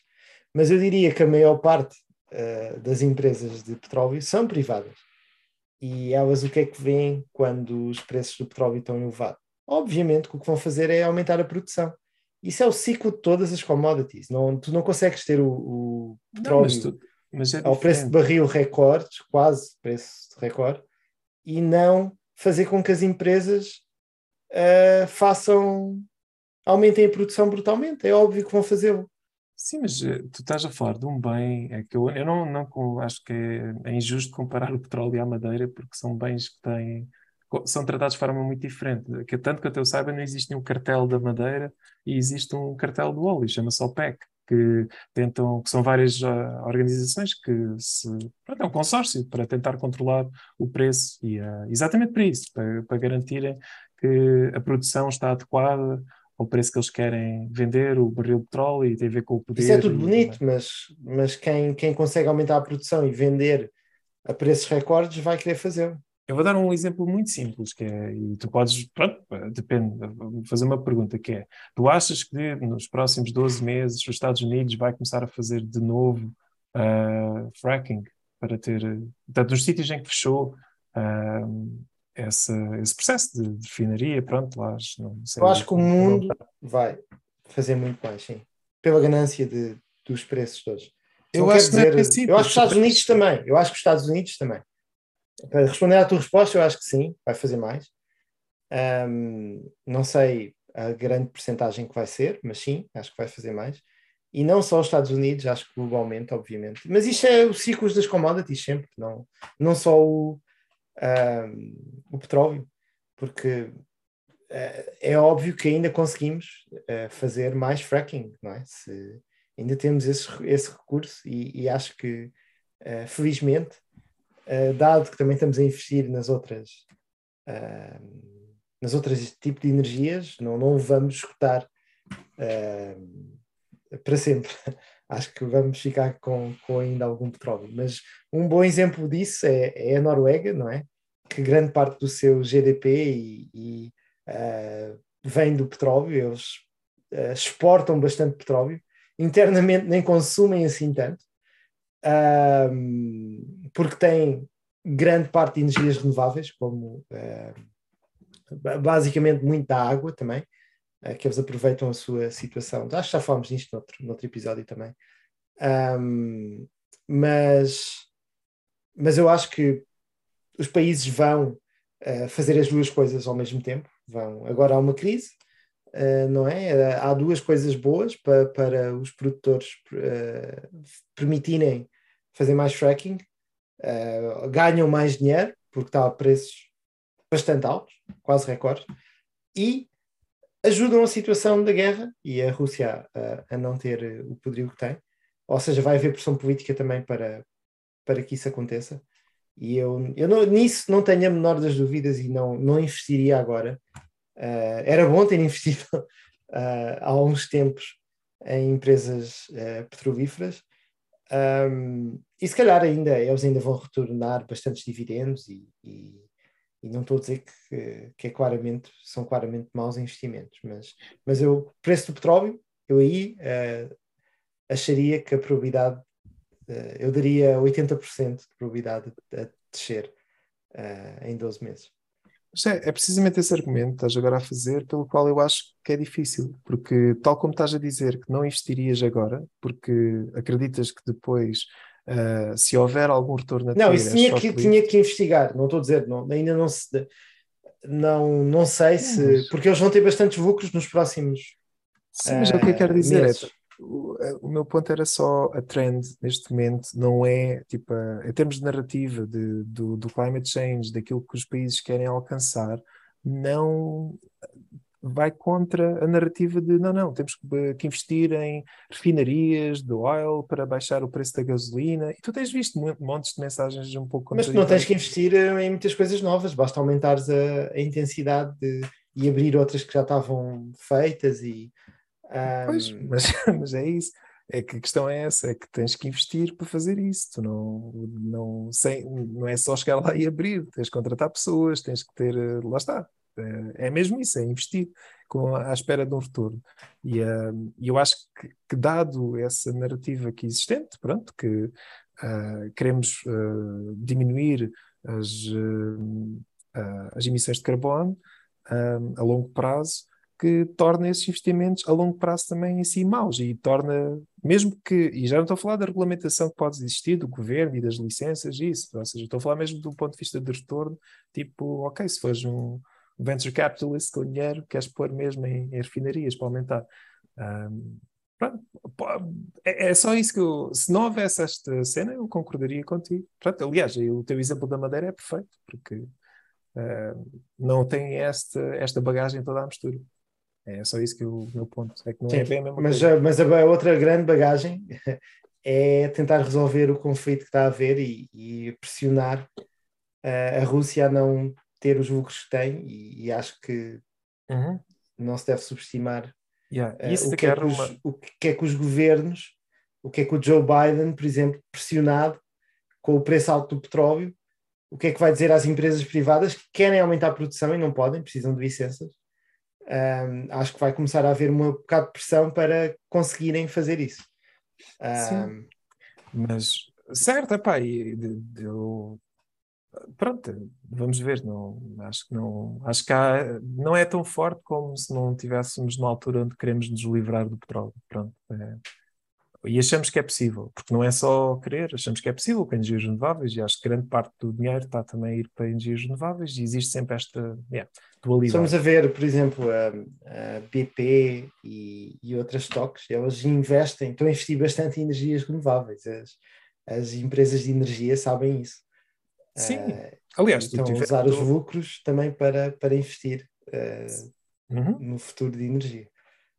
mas eu diria que a maior parte eh, das empresas de petróleo são privadas. E elas o que é que veem quando os preços do petróleo estão elevados? Obviamente que o que vão fazer é aumentar a produção. Isso é o ciclo de todas as commodities. Não, tu não consegues ter o, o Não, petróleo mas, tu- é ao preço de barril recordes, quase preço de recorde, e não fazer com que as empresas ah, façam, aumentem a produção brutalmente. É óbvio que vão fazê-lo. Sim, mas eh, tu estás a falar de um bem, é que eu, eu não, não acho que é, injusto comparar o petróleo e a madeira, porque são bens que têm, são tratados de forma muito diferente. Que, tanto que eu saiba, não existe nenhum cartel da madeira e existe um cartel do óleo, chama-se OPEC, que tentam, que são várias ah, organizações que se, pronto, é um consórcio para tentar controlar o preço e ah, exatamente para isso, para, para garantirem que a produção está adequada ao preço que eles querem vender o barril de petróleo e tem a ver com o poder. Isso é tudo e- bonito, mas, mas quem, quem consegue aumentar a produção e vender a preços recordes vai querer fazê-lo. Eu vou dar um exemplo muito simples, que é, e tu podes, pronto, depende, vou fazer uma pergunta que é, tu achas que nos próximos 12 meses os Estados Unidos vai começar a fazer de novo ah, fracking para ter, portanto, nos sítios em que fechou ah, essa, esse processo de, de refinaria, pronto, lá, não sei. Eu acho que o mundo vai fazer muito mais, sim. Pela ganância de, dos preços todos. Eu Não acho é dizer- princípio, Eu acho que os Estados Unidos também. Eu acho que os Estados Unidos também. Para responder à tua resposta, eu acho que sim, vai fazer mais. Ahm, não sei a grande percentagem que vai ser, mas sim, acho que vai fazer mais. E não só os Estados Unidos, acho que globalmente, obviamente. Mas isto é os ciclos das commodities sempre, não, não só o, ahm, o petróleo, porque eh, é óbvio que ainda conseguimos eh, fazer mais fracking, não é? Se, ainda temos esse, esse recurso e, e acho que, eh, felizmente, dado que também estamos a investir nas outras, nas outras tipos de energias, não, não vamos escutar para sempre. Acho que vamos ficar com, com ainda algum petróleo. Mas um bom exemplo disso é, é a Noruega, não é? Que grande parte do seu GDP e, e, ah, vem do petróleo, eles ah, exportam bastante petróleo, internamente nem consumem assim tanto, ah, porque têm grande parte de energias renováveis, como ba- basicamente muita água também, que eles aproveitam a sua situação. Acho que já falámos nisto noutro, noutro episódio também. Ahm, mas, mas eu acho que os países vão ah, fazer as duas coisas ao mesmo tempo. Vão. Agora há uma crise, ah, não é? Há duas coisas boas para, para os produtores ah, permitirem fazer mais fracking, ganham mais dinheiro, porque está a preços bastante altos, quase recordes, e ajudam a situação da guerra e a Rússia a, a não ter eh, o poderio que tem. ou seja, vai haver pressão política também para, para que isso aconteça. E eu, eu não, nisso não tenho a menor das dúvidas e não, não investiria agora. Uh, era bom ter investido uh, há uns tempos em empresas uh, petrolíferas. Um, e se calhar ainda eles ainda vão retornar bastantes dividendos e, e, e não estou a dizer que, que é claramente, são claramente maus investimentos, mas, mas eu, preço do petróleo, eu aí acharia que a probabilidade uh, eu daria 80% de probabilidade de descer uh, em 12 meses. É, é, precisamente esse argumento que estás agora a fazer, pelo qual eu acho que é difícil, porque tal como estás a dizer que não investirias agora, porque acreditas que depois, uh, se houver algum retorno a Não, isso tinha que, tinha que investigar, não estou a dizer, não, ainda não se. Não, não sei se. Mas... Porque eles vão ter bastantes lucros nos próximos. Sim, mas uh, é o que eu quero dizer é, meses. é o, meu ponto era só a trend neste momento, não é tipo, a, em termos de narrativa de, do, do climate change, daquilo que os países querem alcançar, não vai contra a narrativa de não, não, temos que investir em refinarias de oil para baixar o preço da gasolina. E tu tens visto montes de mensagens um pouco Mas não tens que investir em muitas coisas novas, basta aumentares a, a intensidade de, e abrir outras que já estavam feitas e um... Pois, mas, mas é isso. É que a questão é essa, é que tens que investir para fazer isso. Tu não, não, sem, não é só chegar lá e abrir, tens que contratar pessoas, tens que ter. Eh, lá está. É, é mesmo isso, é investir com, à espera de um retorno. E uh, eu acho que, que, dado essa narrativa aqui existente, pronto, que uh, queremos uh, diminuir as, as emissões de carbono a longo prazo, que torna esses investimentos a longo prazo também em si maus e torna, mesmo que, e já não estou a falar da regulamentação que pode existir do governo e das licenças isso, ou seja, estou a falar mesmo do ponto de vista de retorno, tipo, ok, se fores um venture capitalist com dinheiro, queres pôr mesmo em, em refinarias para aumentar. Um, pronto, é, é, só isso que eu, se não houvesse esta cena, eu concordaria contigo. Pronto, aliás, o teu exemplo da Madeira é perfeito, porque uh, não tem esta, esta bagagem toda à mistura. É só isso que o meu ponto é que não Sim, é bem a mesma mas, coisa. Mas a outra grande bagagem é tentar resolver o conflito que está a haver e, e pressionar uh, a Rússia a não ter os lucros que tem e, e acho que uhum. não se deve subestimar yeah. uh, o, que é que os, uma... o que é que os governos, o que é que o Joe Biden, por exemplo, pressionado com o preço alto do petróleo, o que é que vai dizer às empresas privadas que querem aumentar a produção e não podem, precisam de licenças, um, acho que vai começar a haver um bocado de pressão para conseguirem fazer isso. Um, Mas, certo, epá, eu, pronto, vamos ver, não, acho que não, acho que há, não é tão forte como se não tivéssemos na altura onde queremos nos livrar do petróleo, pronto, é, e achamos que é possível, porque não é só querer, achamos que é possível com energias renováveis e acho que grande parte do dinheiro está também a ir para energias renováveis e existe sempre esta yeah, dualidade. Estamos a ver, por exemplo, a, a BP e, e outras toques, elas investem, estão a investir bastante em energias renováveis. As, as empresas de energia sabem isso. Sim, uh, aliás, estão a usar os lucros também para, para investir uh, uhum. no futuro de energia.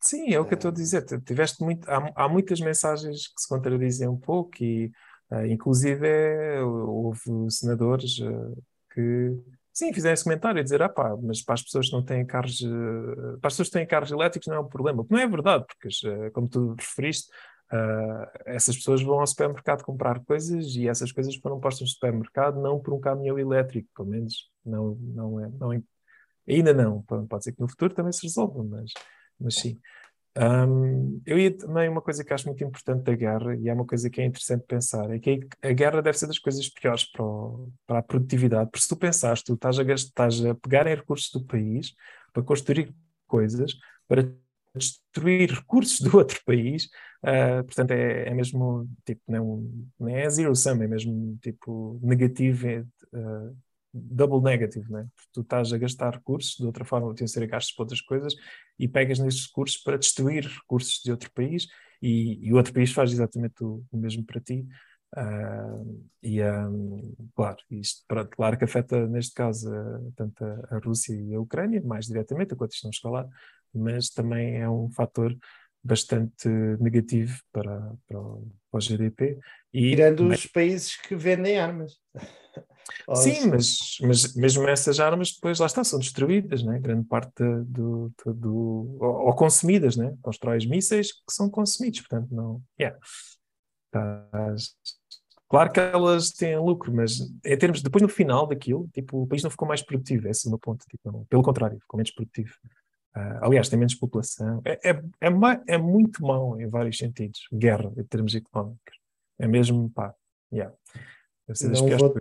Sim, é o que eu estou a dizer. Tiveste muito, há, há muitas mensagens que se contradizem um pouco e, uh, inclusive, é, houve senadores uh, que, sim, fizeram esse comentário a dizer, ah pá, mas para as pessoas que não têm carros, uh, para as pessoas que têm carros elétricos não é um problema. O que não é verdade, porque, como tu referiste, essas pessoas vão ao supermercado comprar coisas e essas coisas foram postas no supermercado não por um caminhão elétrico, pelo menos não, não é, não, ainda não. Pode ser que no futuro também se resolva, mas mas sim. Um, eu ia também uma coisa que acho muito importante da guerra, e é uma coisa que é interessante pensar, é que a guerra deve ser das coisas piores para, o, para a produtividade, porque se tu pensares, tu estás a, estás a pegar em recursos do país para construir coisas, para destruir recursos do outro país, uh, portanto é, é, mesmo tipo, não, não é zero sum, é mesmo tipo negativo, uh, double negative, né? tu estás a gastar recursos, de outra forma de ser gastos para outras coisas, e pegas nesses recursos para destruir recursos de outro país, e, e o outro país faz exatamente o, o mesmo para ti. Uh, e um, claro, isto, pronto, claro que afeta neste caso tanto a, a, Rússia e a Ucrânia, mais diretamente, a falar, mas também é um fator bastante negativo para, para, para o GDP. E, Tirando os países que vendem armas. Sim, mas, mas mesmo essas armas depois lá está, são destruídas, né? Grande parte do, do, do- ou, consumidas, né? Constróis mísseis que são consumidos, portanto não. Yeah. Claro que elas têm lucro, mas em termos, depois no final daquilo, tipo, o país não ficou mais produtivo, esse é o meu ponto. Tipo, não, pelo contrário, ficou menos produtivo. Ah, aliás, tem menos população. É, é, é, ma- é muito mau em vários sentidos. Guerra, em termos económicos. É mesmo, pá, yeah. Deve ser das Não vou-.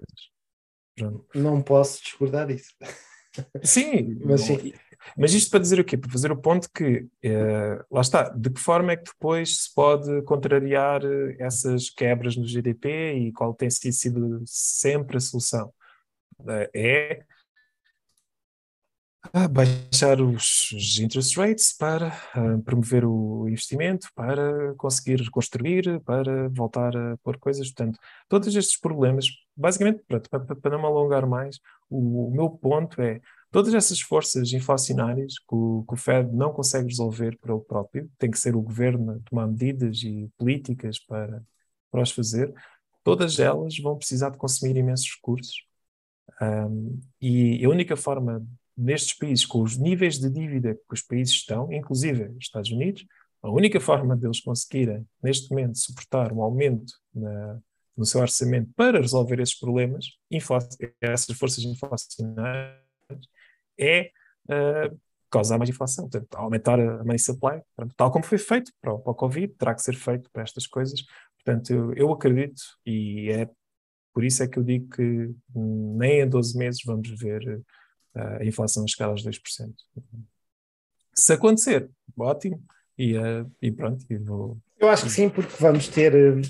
Não posso discordar disso. Sim, Mas sim. mas isto para dizer o quê? Para fazer o ponto que, eh, lá está, de que forma é que depois se pode contrariar eh, essas quebras no GDP e qual tem sido, sempre a solução? Eh, é baixar os, interest rates para promover o investimento, para conseguir construir, para voltar a pôr coisas. Portanto, todos estes problemas, basicamente, pronto, para, não me alongar mais, o, meu ponto é todas essas forças inflacionárias que o, que o Fed não consegue resolver por ele próprio, tem que ser o governo a tomar medidas e políticas para, para os fazer, todas elas vão precisar de consumir imensos recursos. Um, e a única forma nestes países, com os níveis de dívida que os países estão, inclusive os Estados Unidos, a única forma deles conseguirem, neste momento, suportar um aumento na, no seu orçamento para resolver esses problemas, essas forças inflacionárias, é uh, causar mais inflação, portanto, aumentar a money supply, portanto, tal como foi feito para o, para o Covid, terá que ser feito para estas coisas. Portanto, eu, eu acredito, e é por isso é que eu digo que nem em 12 meses vamos ver a inflação chegar aos 2%. Se acontecer, ótimo, e, uh, e pronto, e vou. Eu acho que sim, porque vamos ter, eh,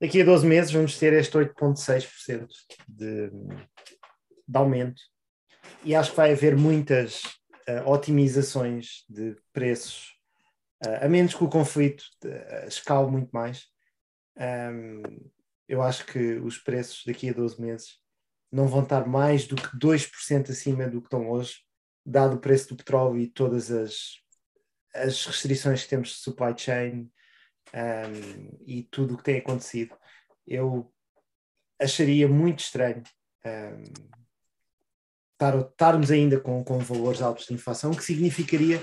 daqui a 12 meses, vamos ter este 8,6% de, de aumento. E acho que vai haver muitas eh, otimizações de preços, eh, a menos que o conflito eh, escale muito mais. Ahm, eu acho que os preços daqui a 12 meses não vão estar mais do que 2% acima do que estão hoje, dado o preço do petróleo e todas as, as restrições que temos de supply chain um, e tudo o que tem acontecido. Eu acharia muito estranho um, estar, estarmos ainda com, com valores altos de inflação, que significaria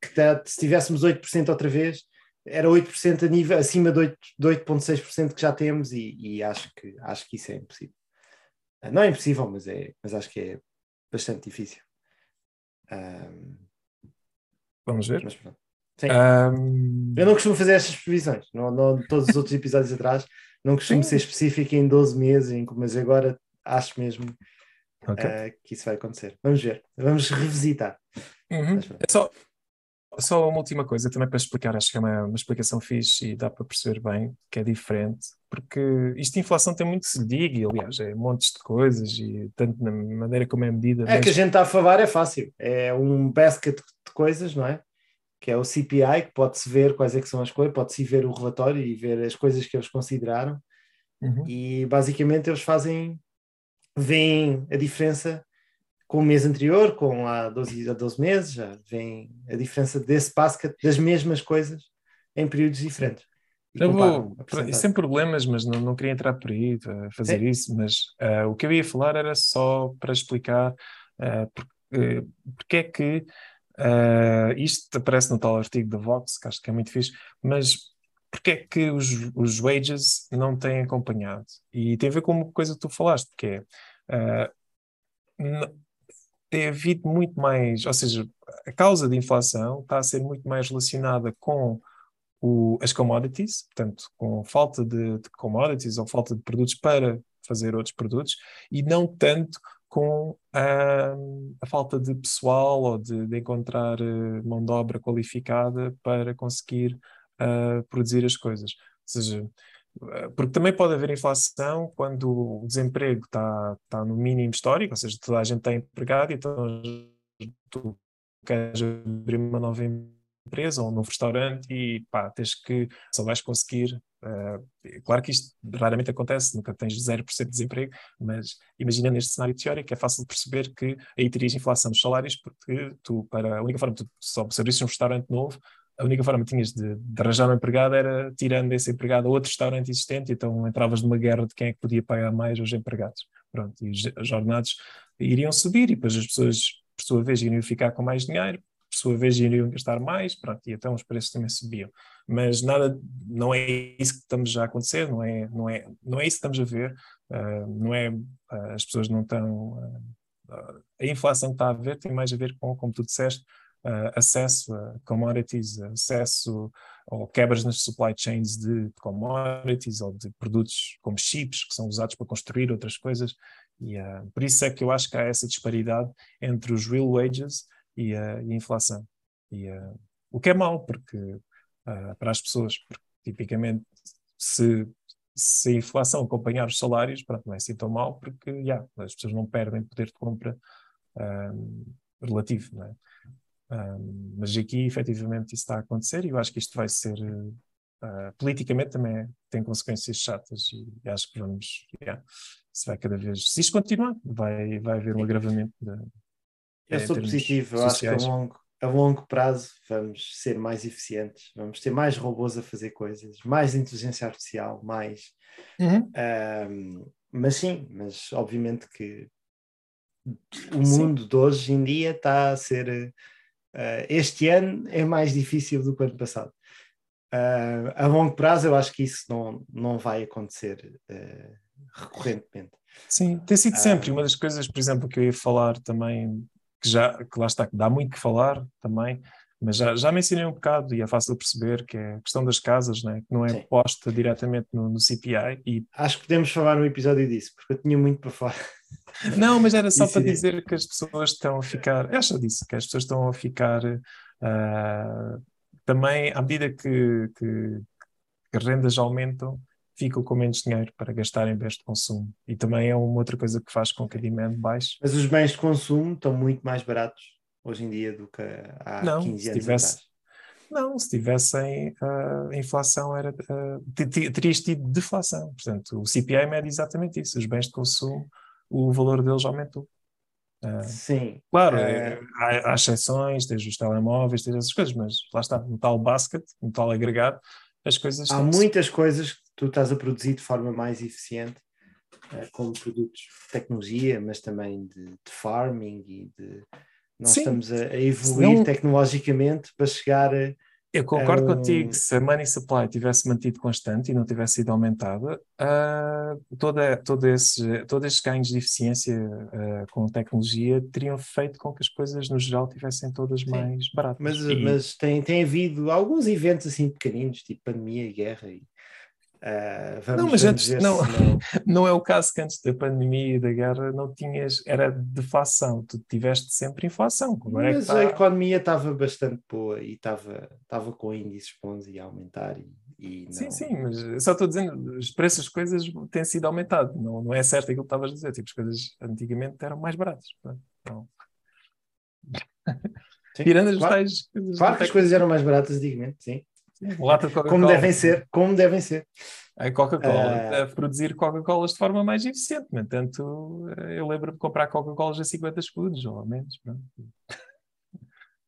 que tá- se tivéssemos 8% outra vez, era 8% a nível, acima de 8 de 8,6% que já temos, e, e acho, que, acho que isso é impossível. Não é impossível, mas, é, mas acho que é bastante difícil. Um, Vamos ver. mas pronto. Sim. Um, Eu não costumo fazer estas previsões, não, não todos os outros episódios atrás, não costumo Sim. ser específico em 12 meses, mas agora acho mesmo ok. eh, que isso vai acontecer. Vamos ver, vamos revisitar. Uhum. É só, só uma última coisa também para explicar, acho que é uma, uma explicação fixe e dá para perceber bem que é diferente, porque isto de inflação tem muito que se diga, e aliás, é montes de coisas, e tanto na maneira como é medida, É mas- que a gente está a falar é fácil, é um basket de coisas, não é? Que é o CPI, que pode-se ver quais é que são as coisas, pode-se ver o relatório e ver as coisas que eles consideraram, Uhum. e basicamente eles fazem, veem a diferença com o mês anterior, com há 12, há 12 meses, já veem a diferença desse basket das mesmas coisas em períodos diferentes. E Eu vou, sem problemas, mas não, não queria entrar por aí fazer Sim. isso, mas ah, o que eu ia falar era só para explicar ah, por- eh, porque é que ah, isto aparece no tal artigo da Vox, que acho que é muito fixe, mas porque é que os, os wages não têm acompanhado? E tem a ver com uma coisa que tu falaste, que é tem havido muito mais, ou seja, a causa da inflação está a ser muito mais relacionada com o- as commodities, portanto, com falta de, de commodities ou falta de produtos para fazer outros produtos, e não tanto com ah, a falta de pessoal ou de, de encontrar eh, mão de obra qualificada para conseguir ah, produzir as coisas. Ou seja, porque também pode haver inflação quando o desemprego está, está no mínimo histórico, ou seja, toda a gente está empregado, então tu queres abrir uma nova empresa ou um novo restaurante e pá, tens que, só vais conseguir. eh, claro que isto raramente acontece, nunca tens 0% de desemprego, mas imagina neste cenário teórico é fácil de perceber que aí terias inflação dos salários, porque tu, para a única forma de tu só abrires um restaurante novo, a única forma que tinhas de, de, arranjar um empregado era tirando esse empregado a outro restaurante existente, então entravas numa guerra de quem é que podia pagar mais aos empregados. Pronto, e os ordenados iriam subir e depois as pessoas, por sua vez, iriam ficar com mais dinheiro, por sua vez, iriam gastar mais, pronto, e então os preços também subiam. Mas nada, não é isso que estamos a acontecer, não é, não é, não é isso que estamos a ver, uh, não é, uh, as pessoas não estão, uh, a inflação que está a ver tem mais a ver com, como tu disseste, acesso a commodities, acesso ou quebras nas supply chains de commodities ou de produtos como chips que são usados para construir outras coisas. E uh, por isso é que eu acho que há essa disparidade entre os real wages e a, e a inflação. E, uh, o que é mau, porque uh, para as pessoas, porque, tipicamente, se, se a inflação acompanhar os salários, pronto, não é assim tão mal, porque yeah, as pessoas não perdem poder de compra um, relativo, não é? Um, mas aqui, efetivamente, isso está a acontecer e eu acho que isto vai ser, uh, politicamente também tem consequências chatas e acho que vamos, yeah, se vai cada vez, se isto continuar, vai, vai haver um agravamento de, eu sou positivo, eu acho que a longo, a longo prazo vamos ser mais eficientes, vamos ter mais robôs a fazer coisas, mais inteligência artificial, mais. Uhum. Um, mas sim, mas obviamente que o mundo sim. de hoje em dia está a ser. Uh, este ano é mais difícil do que o ano passado. Uh, a longo prazo, eu acho que isso não, não vai acontecer uh, recorrentemente. Sim, tem sido sempre. Uma das coisas, por exemplo, que eu ia falar também que já, que lá está, que dá muito que falar também, mas já, já mencionei um bocado e é fácil de perceber que é a questão das casas, né? que não é Sim. posta diretamente no, no, CPI. E... Acho que podemos falar no episódio disso, porque eu tinha muito para falar. Não, mas era só para dizer que as pessoas estão a ficar, eu já disse, que as pessoas estão a ficar uh, também, à medida que, que, que rendas aumentam, ficam com menos dinheiro para gastar em bens de consumo. E também é uma outra coisa que faz com que a demand baixe. Mas os bens de consumo estão muito mais baratos hoje em dia do que há não, 15 anos tivesse, atrás. Não, se tivessem uh, a inflação, era, uh, terias tido deflação. Portanto, o CPI mede exatamente isso. Os bens de consumo, o valor deles aumentou. Uh, Sim. Claro, é, há, há exceções, tens os telemóveis, tens essas coisas, mas lá está, no tal basket, no tal agregado, as coisas. Há muitas coisas tu estás a produzir de forma mais eficiente, uh, como produtos de tecnologia, mas também de, de farming e de. Nós Sim. estamos a, a evoluir Não... tecnologicamente para chegar a. Eu concordo um... contigo, se a money supply tivesse mantido constante e não tivesse sido aumentada, uh, toda, todo esse, todos estes ganhos de eficiência uh, com tecnologia teriam feito com que as coisas no geral tivessem todas Sim. mais baratas. Mas, e... mas tem, tem havido alguns eventos assim pequeninos, tipo pandemia e guerra, e Uh, não, mas antes, não, não... não é o caso que antes da pandemia e da guerra não tinhas, era deflação, tu tiveste sempre inflação. É mas é a economia estava bastante boa e estava, estava com índices bons e a aumentar. E, e não... Sim, sim, mas só estou dizendo, os preços das coisas têm sido aumentados, não, não é certo aquilo que estavas a dizer, tipo, as coisas antigamente eram mais baratas. Então... Sim, Tirando as claro, tais Claro que as coisas eram mais baratas antigamente, sim. Lata de como devem ser, como devem ser. A Coca-Cola uh... a produzir Coca-Colas de forma mais eficiente. No entanto, eu lembro-me de comprar Coca-Colas a 50 escudos, ou ao menos. Pronto.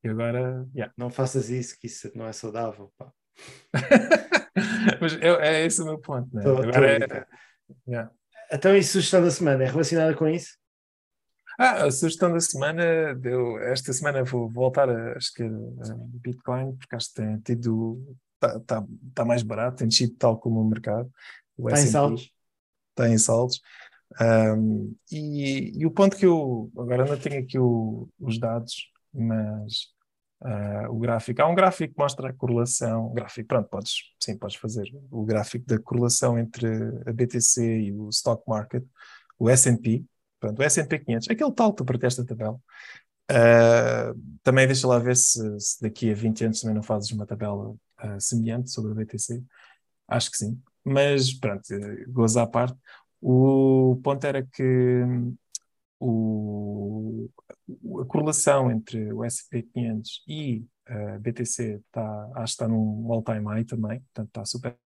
E agora, yeah. Não faças isso, que isso não é saudável. Pá. Mas é, é esse o meu ponto. Né? Tô, agora tô é, yeah. Então, e sugestão da semana é relacionada com isso? Ah, a sugestão da semana, deu, esta semana vou voltar a escolher Bitcoin, porque acho que tem tido está tá, tá mais barato, tem descido tal como o mercado. O está em saldos. Está em saldos. Um, e, e, o ponto que eu agora não tenho aqui o, os dados, mas uh, o gráfico, há um gráfico que mostra a correlação, gráfico, pronto, podes, sim, podes fazer o gráfico da correlação entre a BTC e o stock market, o S&P, pronto, o S&P 500, aquele tal que tu partiste a tabela, uh, também deixa lá ver se, se, daqui a 20 anos também não fazes uma tabela semelhante sobre a BTC? Acho que sim. Mas pronto, gozo à parte. O ponto era que o, a correlação entre o SP500 e a BTC está, acho que está num all-time high também, portanto está super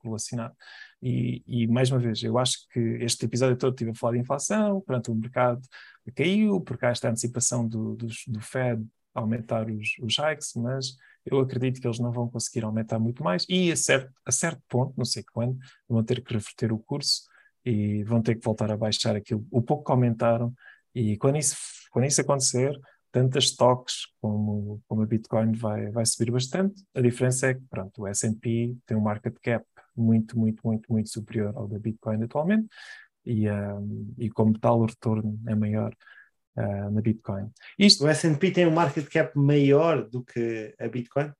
correlacionado. E, e, mais uma vez, eu acho que este episódio todo tive a falar de inflação, portanto o mercado caiu, porque há esta antecipação do, do, do Fed aumentar os, os hikes, mas eu acredito que eles não vão conseguir aumentar muito mais e a certo, a certo ponto, não sei quando, vão ter que reverter o curso e vão ter que voltar a baixar aquilo, o pouco que aumentaram e quando isso, quando isso acontecer, tanto as stocks como, como a Bitcoin vai, vai subir bastante. A diferença é que, pronto, o S&P tem um market cap muito, muito, muito, muito superior ao da Bitcoin atualmente e, um, e como tal o retorno é maior uh, na Bitcoin. Isto, o S&P tem um market cap maior do que a Bitcoin?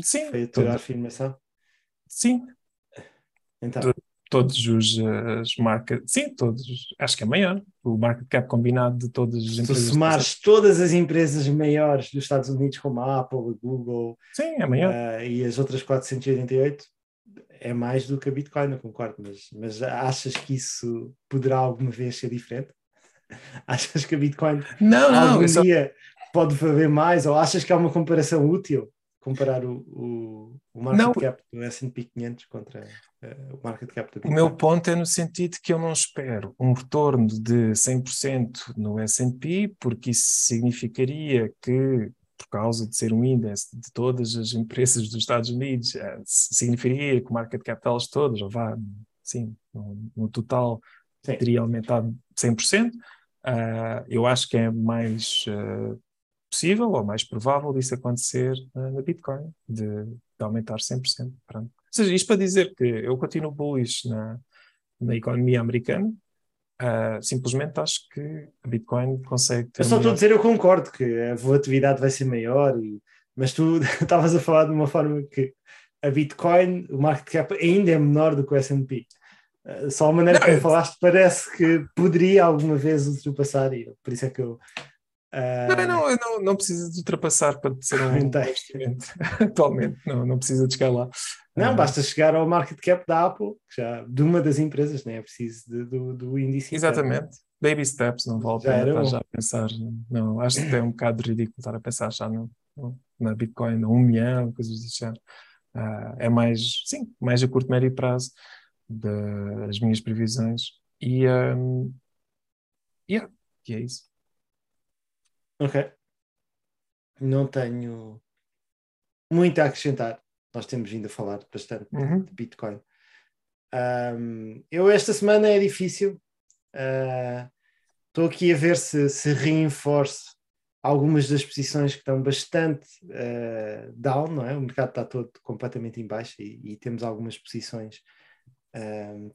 Sim. Foi a tua afirmação? Sim. Então. Todos os as market, sim, todos, acho que é maior. O market cap combinado de todas as Se empresas. Se somares todas as empresas maiores dos Estados Unidos, como a Apple, a Google sim, é maior. Uh, e as outras 488, é mais do que a Bitcoin, eu concordo, mas, mas achas que isso poderá alguma vez ser diferente? Achas que a Bitcoin não, não, algum só... dia pode haver mais? Ou achas que há uma comparação útil? Comparar o, o, o market Não. cap do S&P 500 contra uh, o market cap da O Bitcoin? meu ponto é no sentido que eu não espero um retorno de 100% no S&P, porque isso significaria que, por causa de ser um índice de todas as empresas dos Estados Unidos, eh, significaria que o market cap delas todas, ou vá, sim, no, no total, Sim. teria aumentado 100%. Uh, eu acho que é mais uh, possível ou mais provável disso acontecer uh, na Bitcoin, de, de aumentar 100%. Pronto. Ou seja, isto para dizer que eu continuo bullish na, na economia americana, simplesmente acho que a Bitcoin consegue ter. Eu só estou a dizer, eu concordo que a volatilidade vai ser maior, e- mas tu estavas a falar de uma forma que a Bitcoin, o market cap ainda é menor do que o S&P. Uh, Só a maneira como falaste parece que poderia alguma vez ultrapassar, e por isso é que eu. uh, Não, não, não, não precisa de ultrapassar para ser um investimento. Atualmente, não, não precisa de chegar lá. Não, Ah, basta chegar ao market cap da Apple, já, de uma das empresas, não é preciso de- do, do índice. Exatamente. Baby steps, não vale a pena já a pensar. Não, acho que é um bocado ridículo estar a pensar já no, na Bitcoin, a um milhão, coisas do género. Ah, é mais, sim, mais a curto, médio prazo das minhas previsões. E, um, yeah, e é isso. Ok. Não tenho muito a acrescentar. Nós temos vindo a falar bastante de- Uhum. de Bitcoin. Um, eu esta semana é difícil. Uh, Estou aqui a ver se, se reforço algumas das posições que estão bastante uh, down, não é? O mercado está todo completamente em baixo e, e temos algumas posições,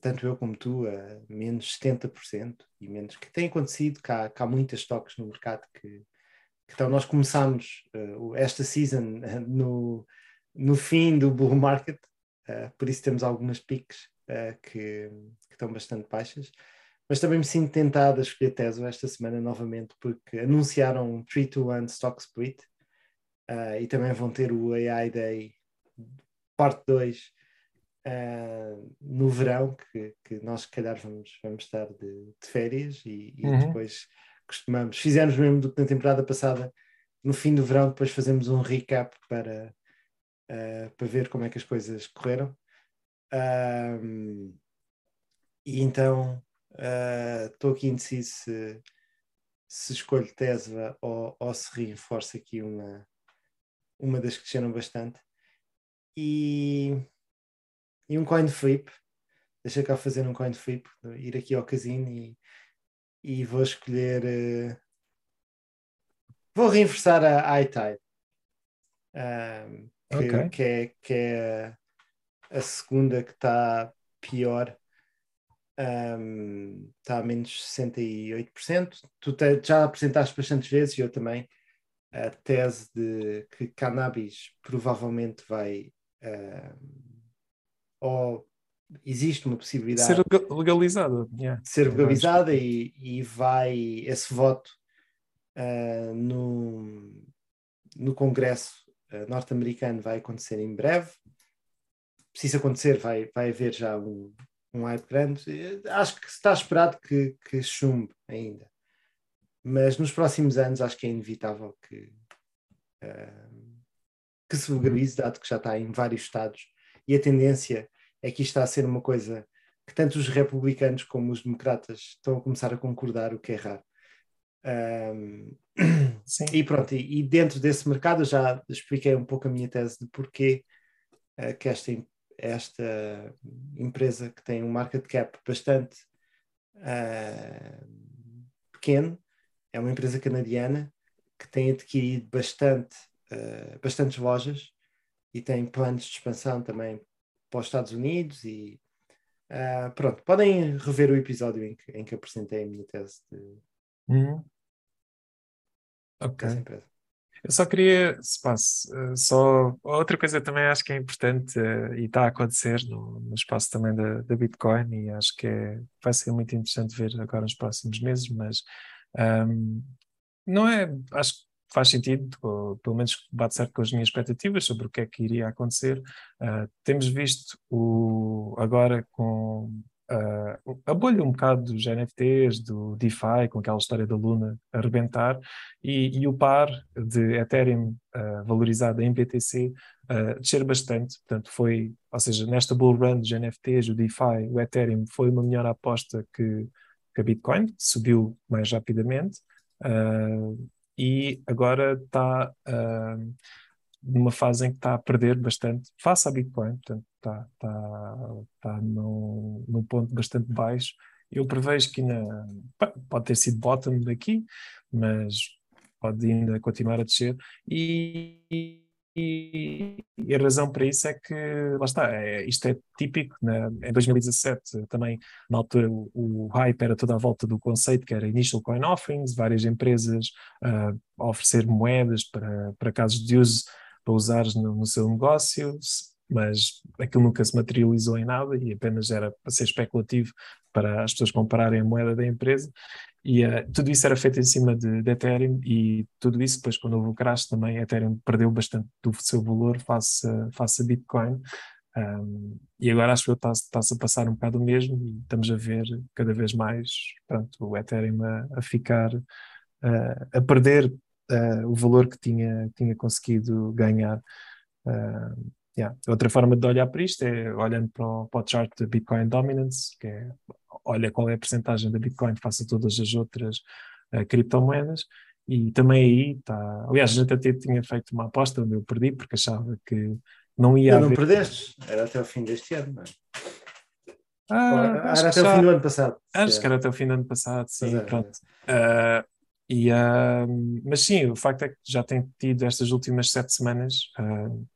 tanto eu como tu, a menos 70% e menos que tem acontecido, que há, que há muitas stocks no mercado que, estão. Nós começámos uh, esta season uh, no, no fim do bull market, uh, por isso temos algumas piques que, que estão bastante baixas. Mas também me sinto tentado a escolher Tesla esta semana novamente, porque anunciaram um 3 to 1 stock split e também vão ter o AI Day parte 2 uh, no verão, que, que nós se calhar vamos, vamos estar de, de férias e, e Uhum. depois costumamos, fizemos mesmo do que na temporada passada, no fim do verão, depois fazemos um recap para, uh, para ver como é que as coisas correram. Um, e então estou uh, aqui indeciso se, se escolho Tesla ou, ou se reforço aqui uma, uma das que desceram bastante. E, e um coin flip. Deixa cá fazer um coin flip, ir aqui ao casino e, e vou escolher. Uh, vou reforçar a iTide. Um, que, Ok. que, é, que é a segunda que está pior um, está a menos 68%. Tu te, já apresentaste bastantes vezes e eu também a tese de que cannabis provavelmente vai uh, ou existe uma possibilidade Ser lega- legalizado. yeah. ser legalizada e, e vai esse voto uh, no, no Congresso uh, norte-americano vai acontecer em breve. Se isso acontecer, vai, vai haver já um, um hype grande. Acho que está esperado que, que chumbe ainda. Mas nos próximos anos acho que é inevitável que, uh, que se legalize, dado que já está em vários estados. E a tendência é que isto está a ser uma coisa que tanto os republicanos como os democratas estão a começar a concordar, o que é raro. Um, e pronto, e, e dentro desse mercado eu já expliquei um pouco a minha tese de porquê uh, que esta, esta empresa que tem um market cap bastante uh, pequeno, é uma empresa canadiana que tem adquirido bastante, uh, bastantes lojas e tem planos de expansão também para os Estados Unidos e uh, pronto, podem rever o episódio em que, em que apresentei a minha tese de, Uhum. Ok. dessa empresa. Eu só queria, se passe, eh, só outra coisa também acho que é importante eh, e está a acontecer no, no espaço também da, da Bitcoin e acho que é, vai ser muito interessante ver agora nos próximos meses, mas ahm, não é, acho que faz sentido, pelo menos bate certo com as minhas expectativas sobre o que é que iria acontecer. Ah, temos visto o, agora com ah, a bolha um bocado dos NFTs, do DeFi, com aquela história da Luna arrebentar, e, e o par de Ethereum ah, valorizado em BTC ah, descer bastante. Portanto, foi, ou seja, nesta bull run dos NFTs, o DeFi, o Ethereum foi uma melhor aposta que, que a Bitcoin, subiu mais rapidamente. ah, e agora está ah, numa fase em que está a perder bastante face à Bitcoin, portanto está, está, está num, num ponto bastante baixo. Eu prevejo que ainda pode ter sido bottom daqui, mas pode ainda continuar a descer. E, e- e a razão para isso é que, lá está, é, isto é típico. né? Em 2017, também, na altura, o, o hype era toda à volta do conceito que era Initial Coin Offerings, várias empresas ah, a oferecer moedas para, para casos de uso para usares no, no seu negócio, mas aquilo nunca se materializou em nada e apenas era para ser especulativo para as pessoas comprarem a moeda da empresa. E eh, tudo isso era feito em cima de, de Ethereum e tudo isso depois quando houve o crash também Ethereum perdeu bastante do seu valor face, face a Bitcoin. Um, e agora acho que está-se está-se a passar um bocado o mesmo e estamos a ver cada vez mais pronto, o Ethereum a, a ficar uh, a perder uh, o valor que tinha, tinha conseguido ganhar. Uh, yeah. Outra forma de olhar para isto é olhando para o, para o chart de Bitcoin Dominance, que é olha qual é a percentagem da Bitcoin face a todas as outras uh, criptomoedas. E também aí está. Aliás, a gente até tinha feito uma aposta onde eu perdi, porque achava que não ia não haver. perdestes, era até o fim deste ano, não é? Ah, era até o fim do ano passado. Acho se que era até o fim do ano passado, sim, é, pronto. Ah, e, ah, mas sim, o facto é que já tem tido estas últimas sete semanas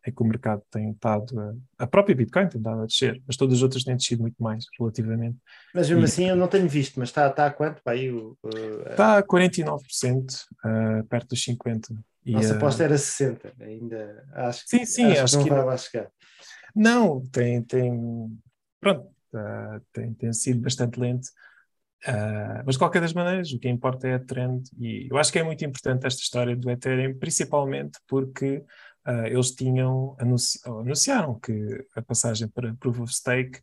em que o mercado tem estado, a, a própria Bitcoin tem estado a descer, mas todas as outras têm descido muito mais, relativamente. Mas mesmo E- assim eu não tenho visto, mas está, está a quanto? Pá, aí, o, o- Está a 49%, ah, perto dos 50%. E, nossa ah, aposta era 60, ainda acho, Sim, sim, acho, acho que que não vai chegar. Não, tem, tem, pronto, tem, tem sido bastante lento. Ah, mas de qualquer das maneiras, o que importa é a trend, e eu acho que é muito importante esta história do Ethereum, principalmente porque ah, eles tinham anunci anunciaram que a passagem para Proof of Stake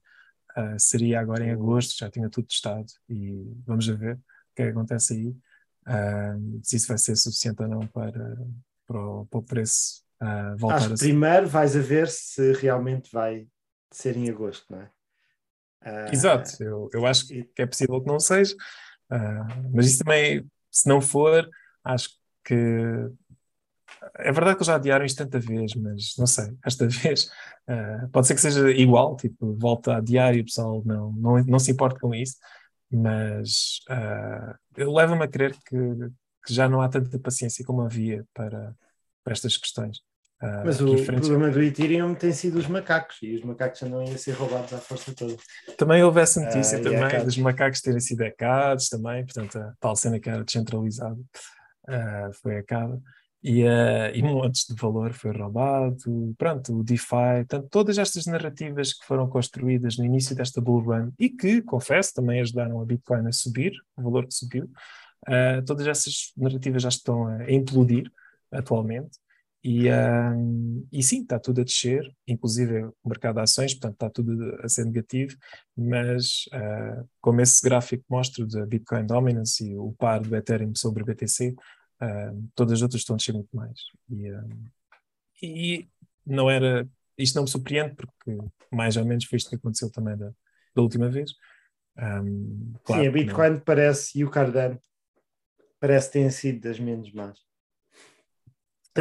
ah, seria agora em agosto, já tinha tudo testado, e vamos ver o que é que acontece aí, se isso vai ser suficiente ou não para, para, o, para o preço voltar Acho a ser. primeiro vais a ver se realmente vai ser em agosto, não é? Ah, Exato, eu, eu acho que é possível que não seja, ah, mas isso também, se não for, acho que é verdade que eles já adiaram isto tanta vez, mas não sei, esta vez ah, pode ser que seja igual, tipo, volta a adiar e o pessoal não, não, não se importa com isso, mas ah, eu levo-me a crer que, que já não há tanta paciência como havia para, para estas questões. Ah, Mas o referentes- problema do Ethereum tem sido os macacos, e os macacos andam a ser roubados à força toda. Também houve essa notícia e também dos macacos terem sido hackados também, portanto a tal cena que era descentralizada ah, foi hackada e, ah, e montes de valor foi roubado, pronto, o DeFi, portanto todas estas narrativas que foram construídas no início desta bull run e que, confesso, também ajudaram a Bitcoin a subir, o valor que subiu, todas essas narrativas já estão a implodir atualmente e, ahm, e sim, está tudo a descer, inclusive o mercado de ações, portanto está tudo a ser negativo, mas ah, como esse gráfico mostra da Bitcoin Dominance e o par do Ethereum sobre o BTC, ah, todas as outras estão a descer muito mais. E, ahm, e não era, isto não me surpreende porque mais ou menos foi isto que aconteceu também da, da última vez. Ahm, claro Sim, a Bitcoin parece e o Cardano. parece que têm sido das menos más.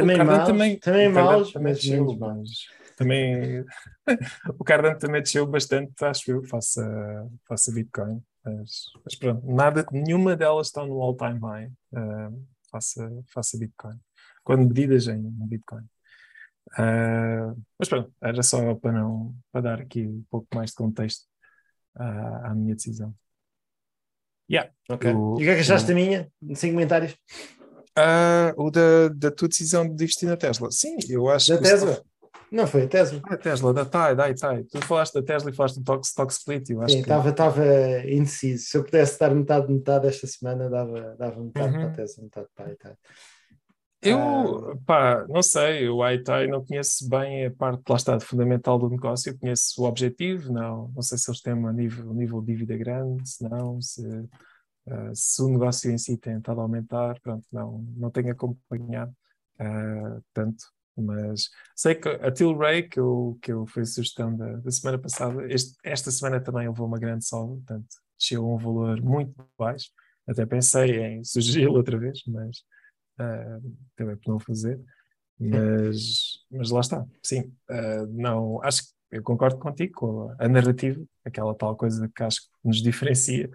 Também O maus, também, Cardano maus, também mas menos maus. também o Cardano também desceu bastante, acho eu, face a, face a Bitcoin. Mas, mas pronto, nada, nenhuma delas está no all-time high ah, face, a, face a Bitcoin, quando medidas em Bitcoin. Ah, mas pronto, era só para, não, para dar aqui um pouco mais de contexto à, à minha decisão. Yeah, Ok. o- e o que é que achaste da minha? Sem comentários. Ah, o da, da tua decisão de investir na Tesla. Sim, eu acho Da que o Tesla? Não foi a Tesla. Ah, Tesla, da TAI, da TAI. Tu falaste da Tesla e falaste do Stock, stock Split. Eu acho Sim, que estava estava indeciso. Se eu pudesse dar metade metade esta semana, dava, dava metade Uhum. para a Tesla, metade para a Itai. eu, pá, não sei, o ITAI não conheço bem a parte, lá está, fundamental do negócio. Eu conheço o objetivo, não, não sei se eles têm um nível, um nível de dívida grande, se não, se, ah, se o negócio em si tem estado a aumentar. Pronto, não, não tenho acompanhado ah, tanto. Mas sei que a Tilray, que eu, que eu foi a sugestão da, da semana passada, este- esta semana também houve uma grande sobe, portanto, desceu a um valor muito baixo. Até pensei em sugeri-lo outra vez, mas ah, também por não fazer. Mas, mas lá está, sim. não, acho que eu concordo contigo com a, narrativa, aquela tal coisa que acho que nos diferencia,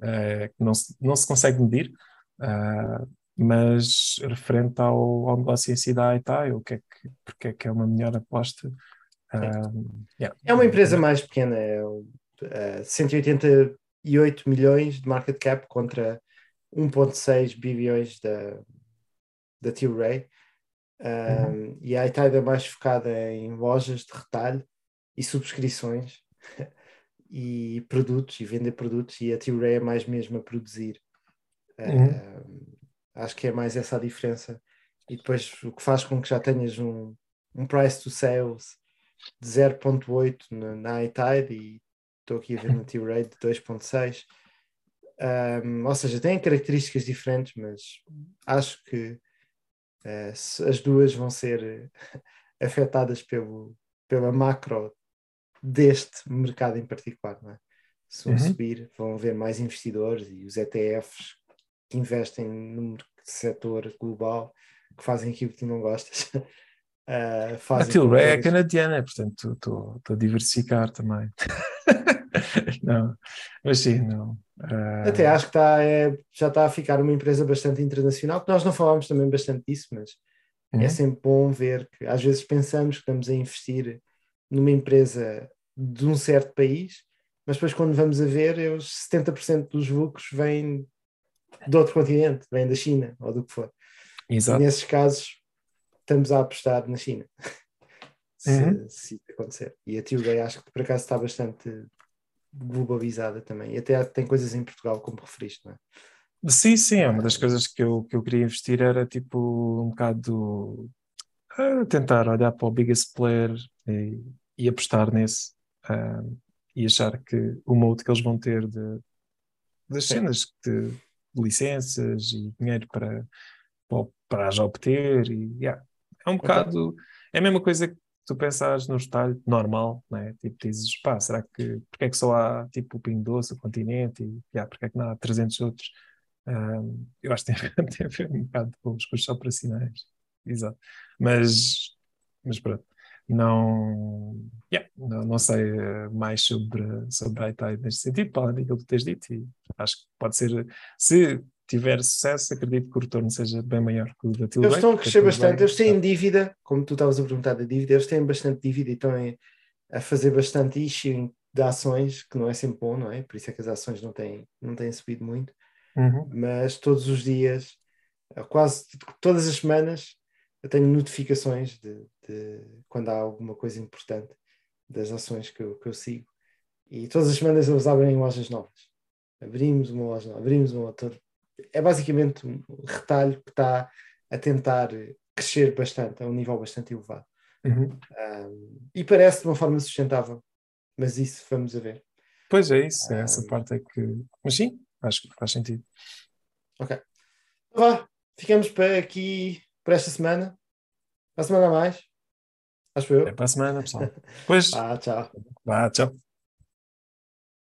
que não se, não se consegue medir. ah, mas referente ao, ao negócio em si da Aitai, o que é que, porque é que é uma melhor aposta? Ah, yeah. É uma empresa mais pequena, é o, eh, 188 milhões de market cap contra 1,6 bilhões da, da Tilray. Um, E a Itai é mais focada em lojas de retalho e subscrições e produtos e vender produtos, e a Tilray é mais mesmo a produzir. Um, acho que é mais essa a diferença. E depois o que faz com que já tenhas um, um price to sales de 0.8 na, na iTide e estou aqui a ver no T-Rate de 2.6. Um, ou seja, têm características diferentes, mas acho que se- as duas vão ser afetadas pelo, pela macro deste mercado em particular. Não é? Se um Uhum. subir, vão haver mais investidores e os ETFs que investem no setor global que fazem aquilo que tu não gostas. eh, A Tilray é canadiana, portanto estou a diversificar também. não, mas sim, não. Ah, Até acho que está, é, já está a ficar uma empresa bastante internacional, que nós não falámos também bastante disso, mas uhum. é sempre bom ver que às vezes pensamos que estamos a investir numa empresa de um certo país, mas depois quando vamos a ver, os 70% dos lucros vêm de outro continente, vêm da China ou do que for. E Exato. nesses casos, estamos a apostar na China. se, Uhum. se acontecer. E a Tilray acho que por acaso está bastante globalizada também. E até tem coisas em Portugal, como referiste, não é? Sim, sim, é uma das coisas que eu, que eu queria investir era tipo um bocado ah, tentar olhar para o biggest player e, e apostar nesse ah, e achar que o modo que eles vão ter de, das cenas de, de licenças e dinheiro para, para, para as obter e yeah, é um bocado é a mesma coisa que tu pensares no retalho normal, né? Tipo, dizes, pá, será que porque é que só há tipo o Pingo Doce, o Continente e yeah, porque é que não há 300 outros? Um, eu acho que tem, tem a ver um bocado com os custos operacionais. Exato. Mas, mas pronto, não, yeah, não, não sei eh, mais sobre, sobre a Itai neste sentido, para além daquilo que tens dito, e acho que pode ser, se tiver sucesso, acredito que o retorno seja bem maior que o da Tilray. Eles estão a crescer bastante, eles têm dívida, como tu estavas a perguntar da dívida, eles têm bastante dívida e estão a fazer bastante issuing de ações, que não é sempre bom, não é? Por isso é que as ações não têm, não têm subido muito, Uhum. mas todos os dias, eh, quase todas as semanas, eu tenho notificações de, de quando há alguma coisa importante das ações que eu, que eu sigo. E todas as semanas eles abrem lojas novas. Abrimos uma loja nova, abrimos uma outra. É basicamente um retalho que está a tentar crescer bastante, a um nível bastante elevado. Uhum. Um, e parece de uma forma sustentável, mas isso vamos a ver. Pois é isso, é essa parte é que. Mas sim, acho que faz sentido. Ok. Então Vá, ficamos para aqui por esta semana. Para a semana a mais. Acho eu. Até para a semana, pessoal. Pois, Ah, tchau. vá, tchau.